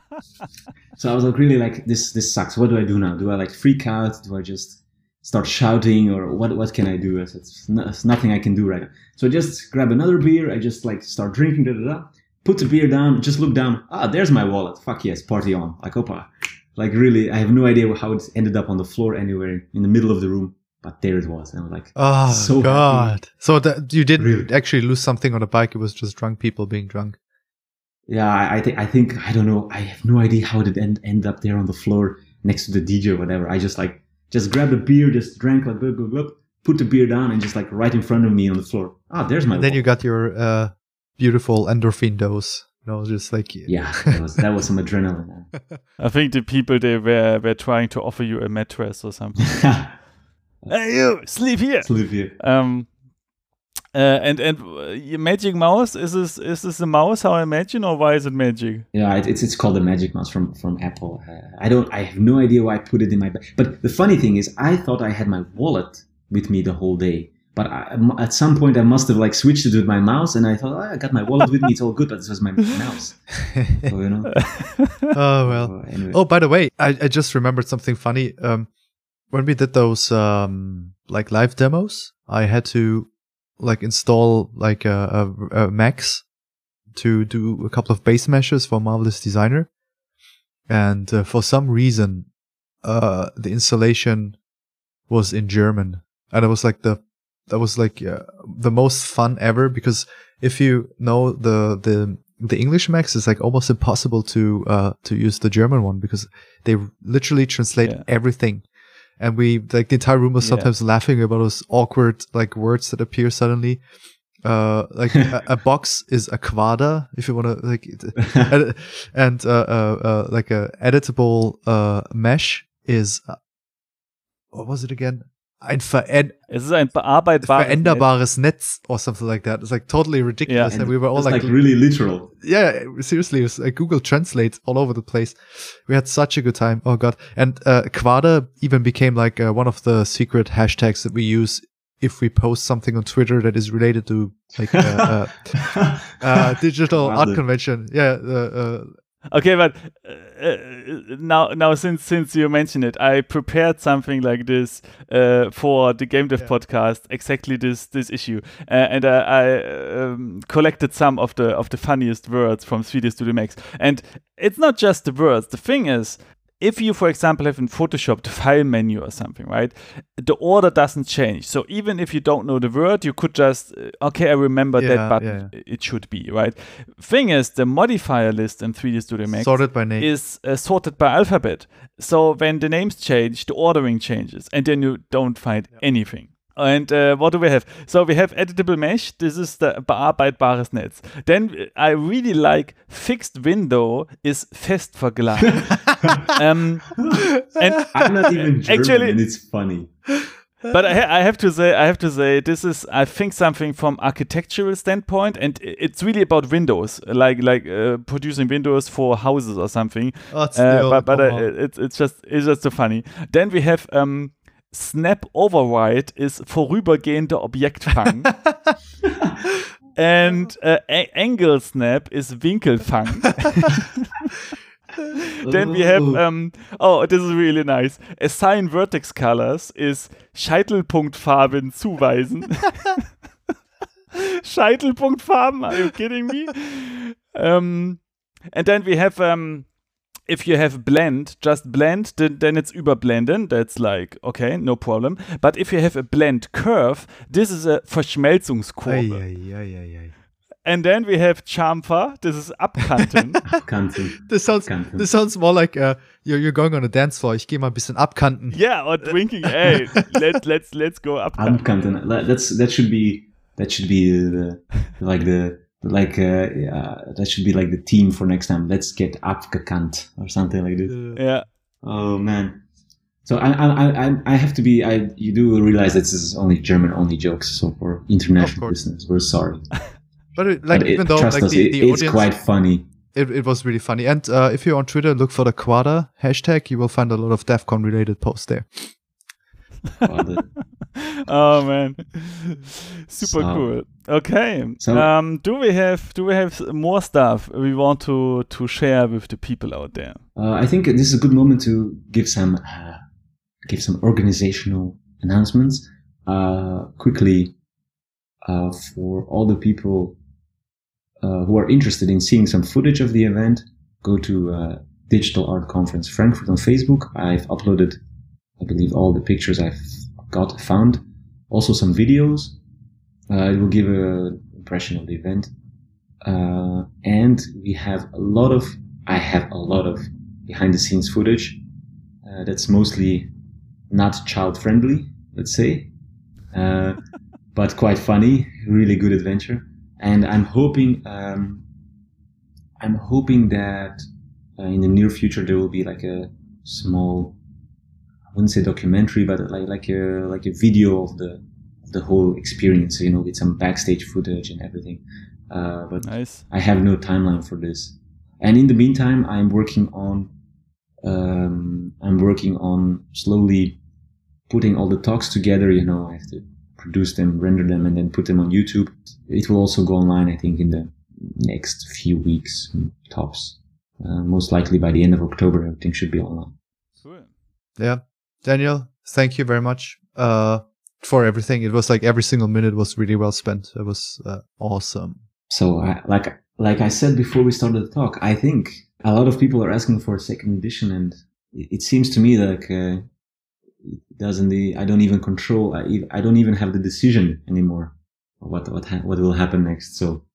so I was like, really like, this, this sucks. What do I do now? Do I like freak out? Do I just start shouting or what, what can I do? I said, it's, no, it's nothing I can do right now. So I just grab another beer. I just like start drinking, da, da, da, put the beer down, just look down. Ah, there's my wallet. Fuck yes, party on. Like, opa. Like really, I have no idea how it ended up on the floor anywhere in the middle of the room but there it was. And I was like, oh so god! Happy. So that you didn't really? actually lose something on the bike. It was just drunk people being drunk. Yeah, I, think I think I don't know. I have no idea how it end end up there on the floor next to the DJ or whatever. I just like just grabbed a beer, just drank like blah, blah, blah, put the beer down, and just like right in front of me on the floor. Ah, there's my. And then you got your uh, beautiful endorphin dose. You know, just like yeah, that was, that was some adrenaline. I think the people they were were trying to offer you a mattress or something. hey, you sleep here. Sleep here. Um, uh, and and uh, magic mouse is this is this a mouse? How I imagine, or why is it magic? Yeah, it, it's it's called the magic mouse from from Apple. Uh, I don't. I have no idea why I put it in my bag. But the funny thing is, I thought I had my wallet with me the whole day. But I, at some point, I must have like switched it with my mouse, and I thought, oh, I got my wallet with me. It's all good, but this was my mouse. So, you know. oh well. So, anyway. Oh, by the way, I, I just remembered something funny. Um, when we did those um like live demos, I had to like install like a, a, a Max to do a couple of base meshes for Marvelous Designer, and uh, for some reason, uh, the installation was in German, and it was like the that was like uh, the most fun ever because if you know the the the English Max is like almost impossible to uh to use the German one because they literally translate yeah. everything and we like the entire room was sometimes yeah. laughing about those awkward like words that appear suddenly. Uh, like a, a, box is a quader if you want to like, and uh, uh, uh, like a editable uh mesh is uh, what was it again? Ein Veränd es ist ein bearbeitbares veränderbares Netz. Netz or something like that. It's like totally ridiculous, yeah. and we were all like, like, really literal. Yeah, seriously, it was like Google Translate all over the place. We had such a good time. Oh god, and uh, Quader even became like uh, one of the secret hashtags that we use if we post something on Twitter that is related to like uh, uh, uh digital art convention. Yeah, uh, uh, Okay, but uh, uh, now, now since since you mentioned it, I prepared something like this uh, for the Game Dev yeah. podcast. Exactly this this issue, uh, and uh, I um, collected some of the of the funniest words from 3D Studio Max. And it's not just the words. The thing is, if you, for example, have in Photoshop the file menu or something, right, the order doesn't change. So even if you don't know the word, you could just, uh, okay, I remember yeah, that button. Yeah. It should be, right? Thing is, the modifier list in 3D Studio Max sorted by name. is uh, sorted by alphabet. So when the names change, the ordering changes, and then you don't find yeah. anything. And uh, what do we have? So we have editable mesh. This is the bearbeitbares Netz. Then I really like fixed window is fest verglast. um, and I'm not even German, actually, and it's funny. But I, I, have to say, I have to say, this is, I think, something from architectural standpoint, and it's really about windows, like like uh, producing windows for houses or something. Oh, uh, but but uh, it's it's just it's just so funny. Then we have um, Snap Override is vorübergehender Objektfang. and uh, Angle Snap is Winkelfang. then we have um, oh this is really nice assign vertex colors is Scheitelpunktfarben zuweisen Scheitelpunktfarben are you kidding me um, and then we have um, if you have blend, just blend, then, then it's überblenden. That's like, okay, no problem. But if you have a blend curve, this is a Verschmelzungskurve. Ei, ei, ei, and then we have chamfer. This is abkanten. abkanten. This sounds abkanten. this sounds more like uh, you're, you're going on a dance floor. Ich gehe mal ein bisschen abkanten. Yeah, or drinking. hey, let let's let's go abkanten. Abkanten. That's that should be that should be the, like the like uh, yeah, that should be like the theme for next time. Let's get abgekannt or something like this. Yeah. Oh man. So I I I I have to be. I you do realize that this is only German only jokes. So for international business, we're sorry. But it, like But even it, though trust like us, the, it- the it's audience, quite funny. it, it was really funny. And uh, if you're on Twitter, look for the Quader hashtag. You will find a lot of DefCon related posts there. Oh man, super So- cool. Okay, So- um, do we have do we have more stuff we want to to share with the people out there? Uh, I think this is a good moment to give some uh, give some organizational announcements uh, quickly uh, for all the people uh, who are interested in seeing some footage of the event. Go to uh, Digital Art Conference Frankfurt on Facebook. I've uploaded, I believe, all the pictures I've got found. Also some videos. Uh, it will give an impression of the event. Uh, and we have a lot of, I have a lot of behind the scenes footage uh, that's mostly not child friendly, let's say, uh, but quite funny, really good adventure. And I'm hoping, um, I'm hoping that uh, in the near future there will be like a small, wouldn't say documentary, but like like a like a video of the of the whole experience. You know, with some backstage footage and everything. Uh, but Nice. I have no timeline for this. And in the meantime, I'm working on, um, I'm working on slowly putting all the talks together. You know, I have to produce them, render them, and then put them on YouTube. It will also go online, I think, in the next few weeks, tops. Uh, most likely by the end of October, everything should be online. Cool. Yeah, Daniel, thank you very much uh, for everything. It was like every single minute was really well spent. It was uh, awesome. So, I, like like I said before we started the talk, I think a lot of people are asking for a second edition, and it, seems to me like uh, it doesn't. The, I don't even control. I, I don't even have the decision anymore. What what ha- what will happen next? So,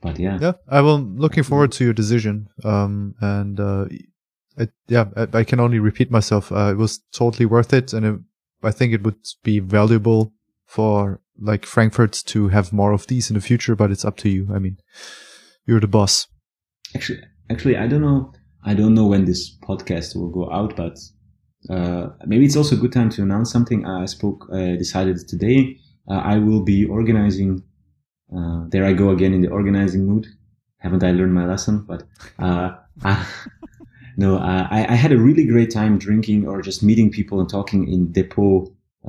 but yeah, Yeah, I will. Looking forward to your decision. Um, and uh, it, yeah, I, I can only repeat myself. Uh, it was totally worth it, and it, I think it would be valuable for like Frankfurt to have more of these in the future. But it's up to you. I mean, you're the boss. actually, actually, I don't know. I don't know when this podcast will go out, but uh, maybe it's also a good time to announce something. I spoke, uh, decided today. Uh, I will be organizing. Uh, there I go again in the organizing mood. Haven't I learned my lesson? But uh, no, uh, I, I had a really great time drinking or just meeting people and talking in depot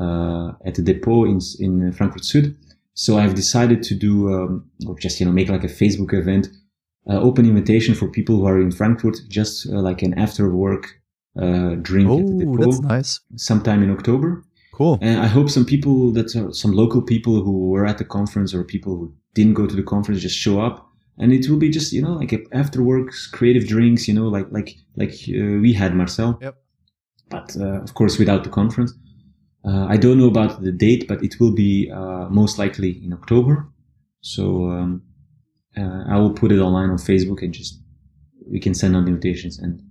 uh, at the depot in in Frankfurt Süd. So I've decided to do um, or just you know make like a Facebook event uh, open invitation for people who are in Frankfurt, just uh, like an after work uh, drink at the Oh, depot that's nice. sometime in October. Cool. And I hope some people that are some local people who were at the conference or people who didn't go to the conference just show up. And it will be just, you know, like after work creative drinks, you know, like, like, like uh, we had Marcel. Yep. But, uh, of course, without the conference. Uh, I don't know about the date, but it will be, uh, most likely in October. So, um, uh, I will put it online on Facebook and just, we can send out invitations and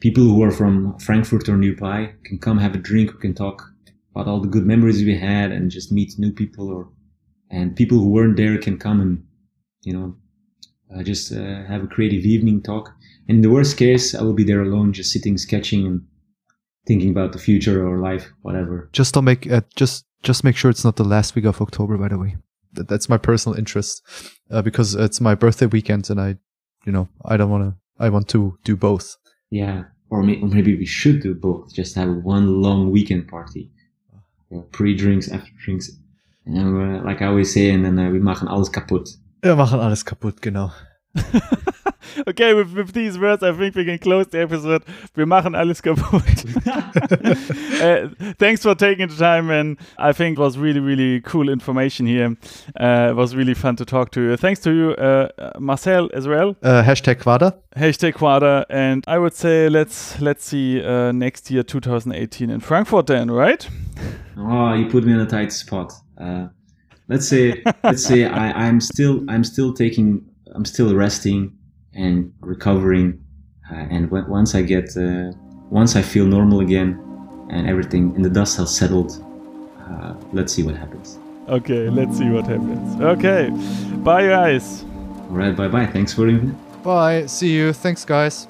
people who are from Frankfurt or nearby can come have a drink. We can talk about all the good memories we had and just meet new people or, and people who weren't there can come and, you know, uh, just uh, have a creative evening talk. And in the worst case, I will be there alone, just sitting, sketching and thinking about the future or life, whatever. Just don't make uh, just just make sure it's not the last week of October. By the way, That- that's my personal interest uh, because it's my birthday weekend, and I, you know, I don't want to. I want to do both. Yeah. Or, may- or maybe we should do both. Just have one long weekend party. Uh, Pre-drinks, after-drinks. And uh, like I always say, and then uh, we machen alles kaputt. Wir machen alles kaputt, genau. okay, with, with these words, I think we can close the episode. Wir machen alles kaputt. uh, thanks for taking the time, and I think it was really, really cool information here. Uh, it was really fun to talk to you. Thanks to you, uh, Marcel, as well. Uh, hashtag Quada. Hashtag Quada, and I would say let's let's see uh, next year, 2018 in Frankfurt, then, right? Oh, you put me in a tight spot. Uh, let's say, let's say I, I'm still, I'm still taking, I'm still resting and recovering. Uh, and when, once I get, uh, once I feel normal again, and everything and the dust has settled, uh, let's see what happens. Okay, let's see what happens. Okay, bye, guys. All right, bye bye. Thanks for inviting. Bye. See you. Thanks, guys.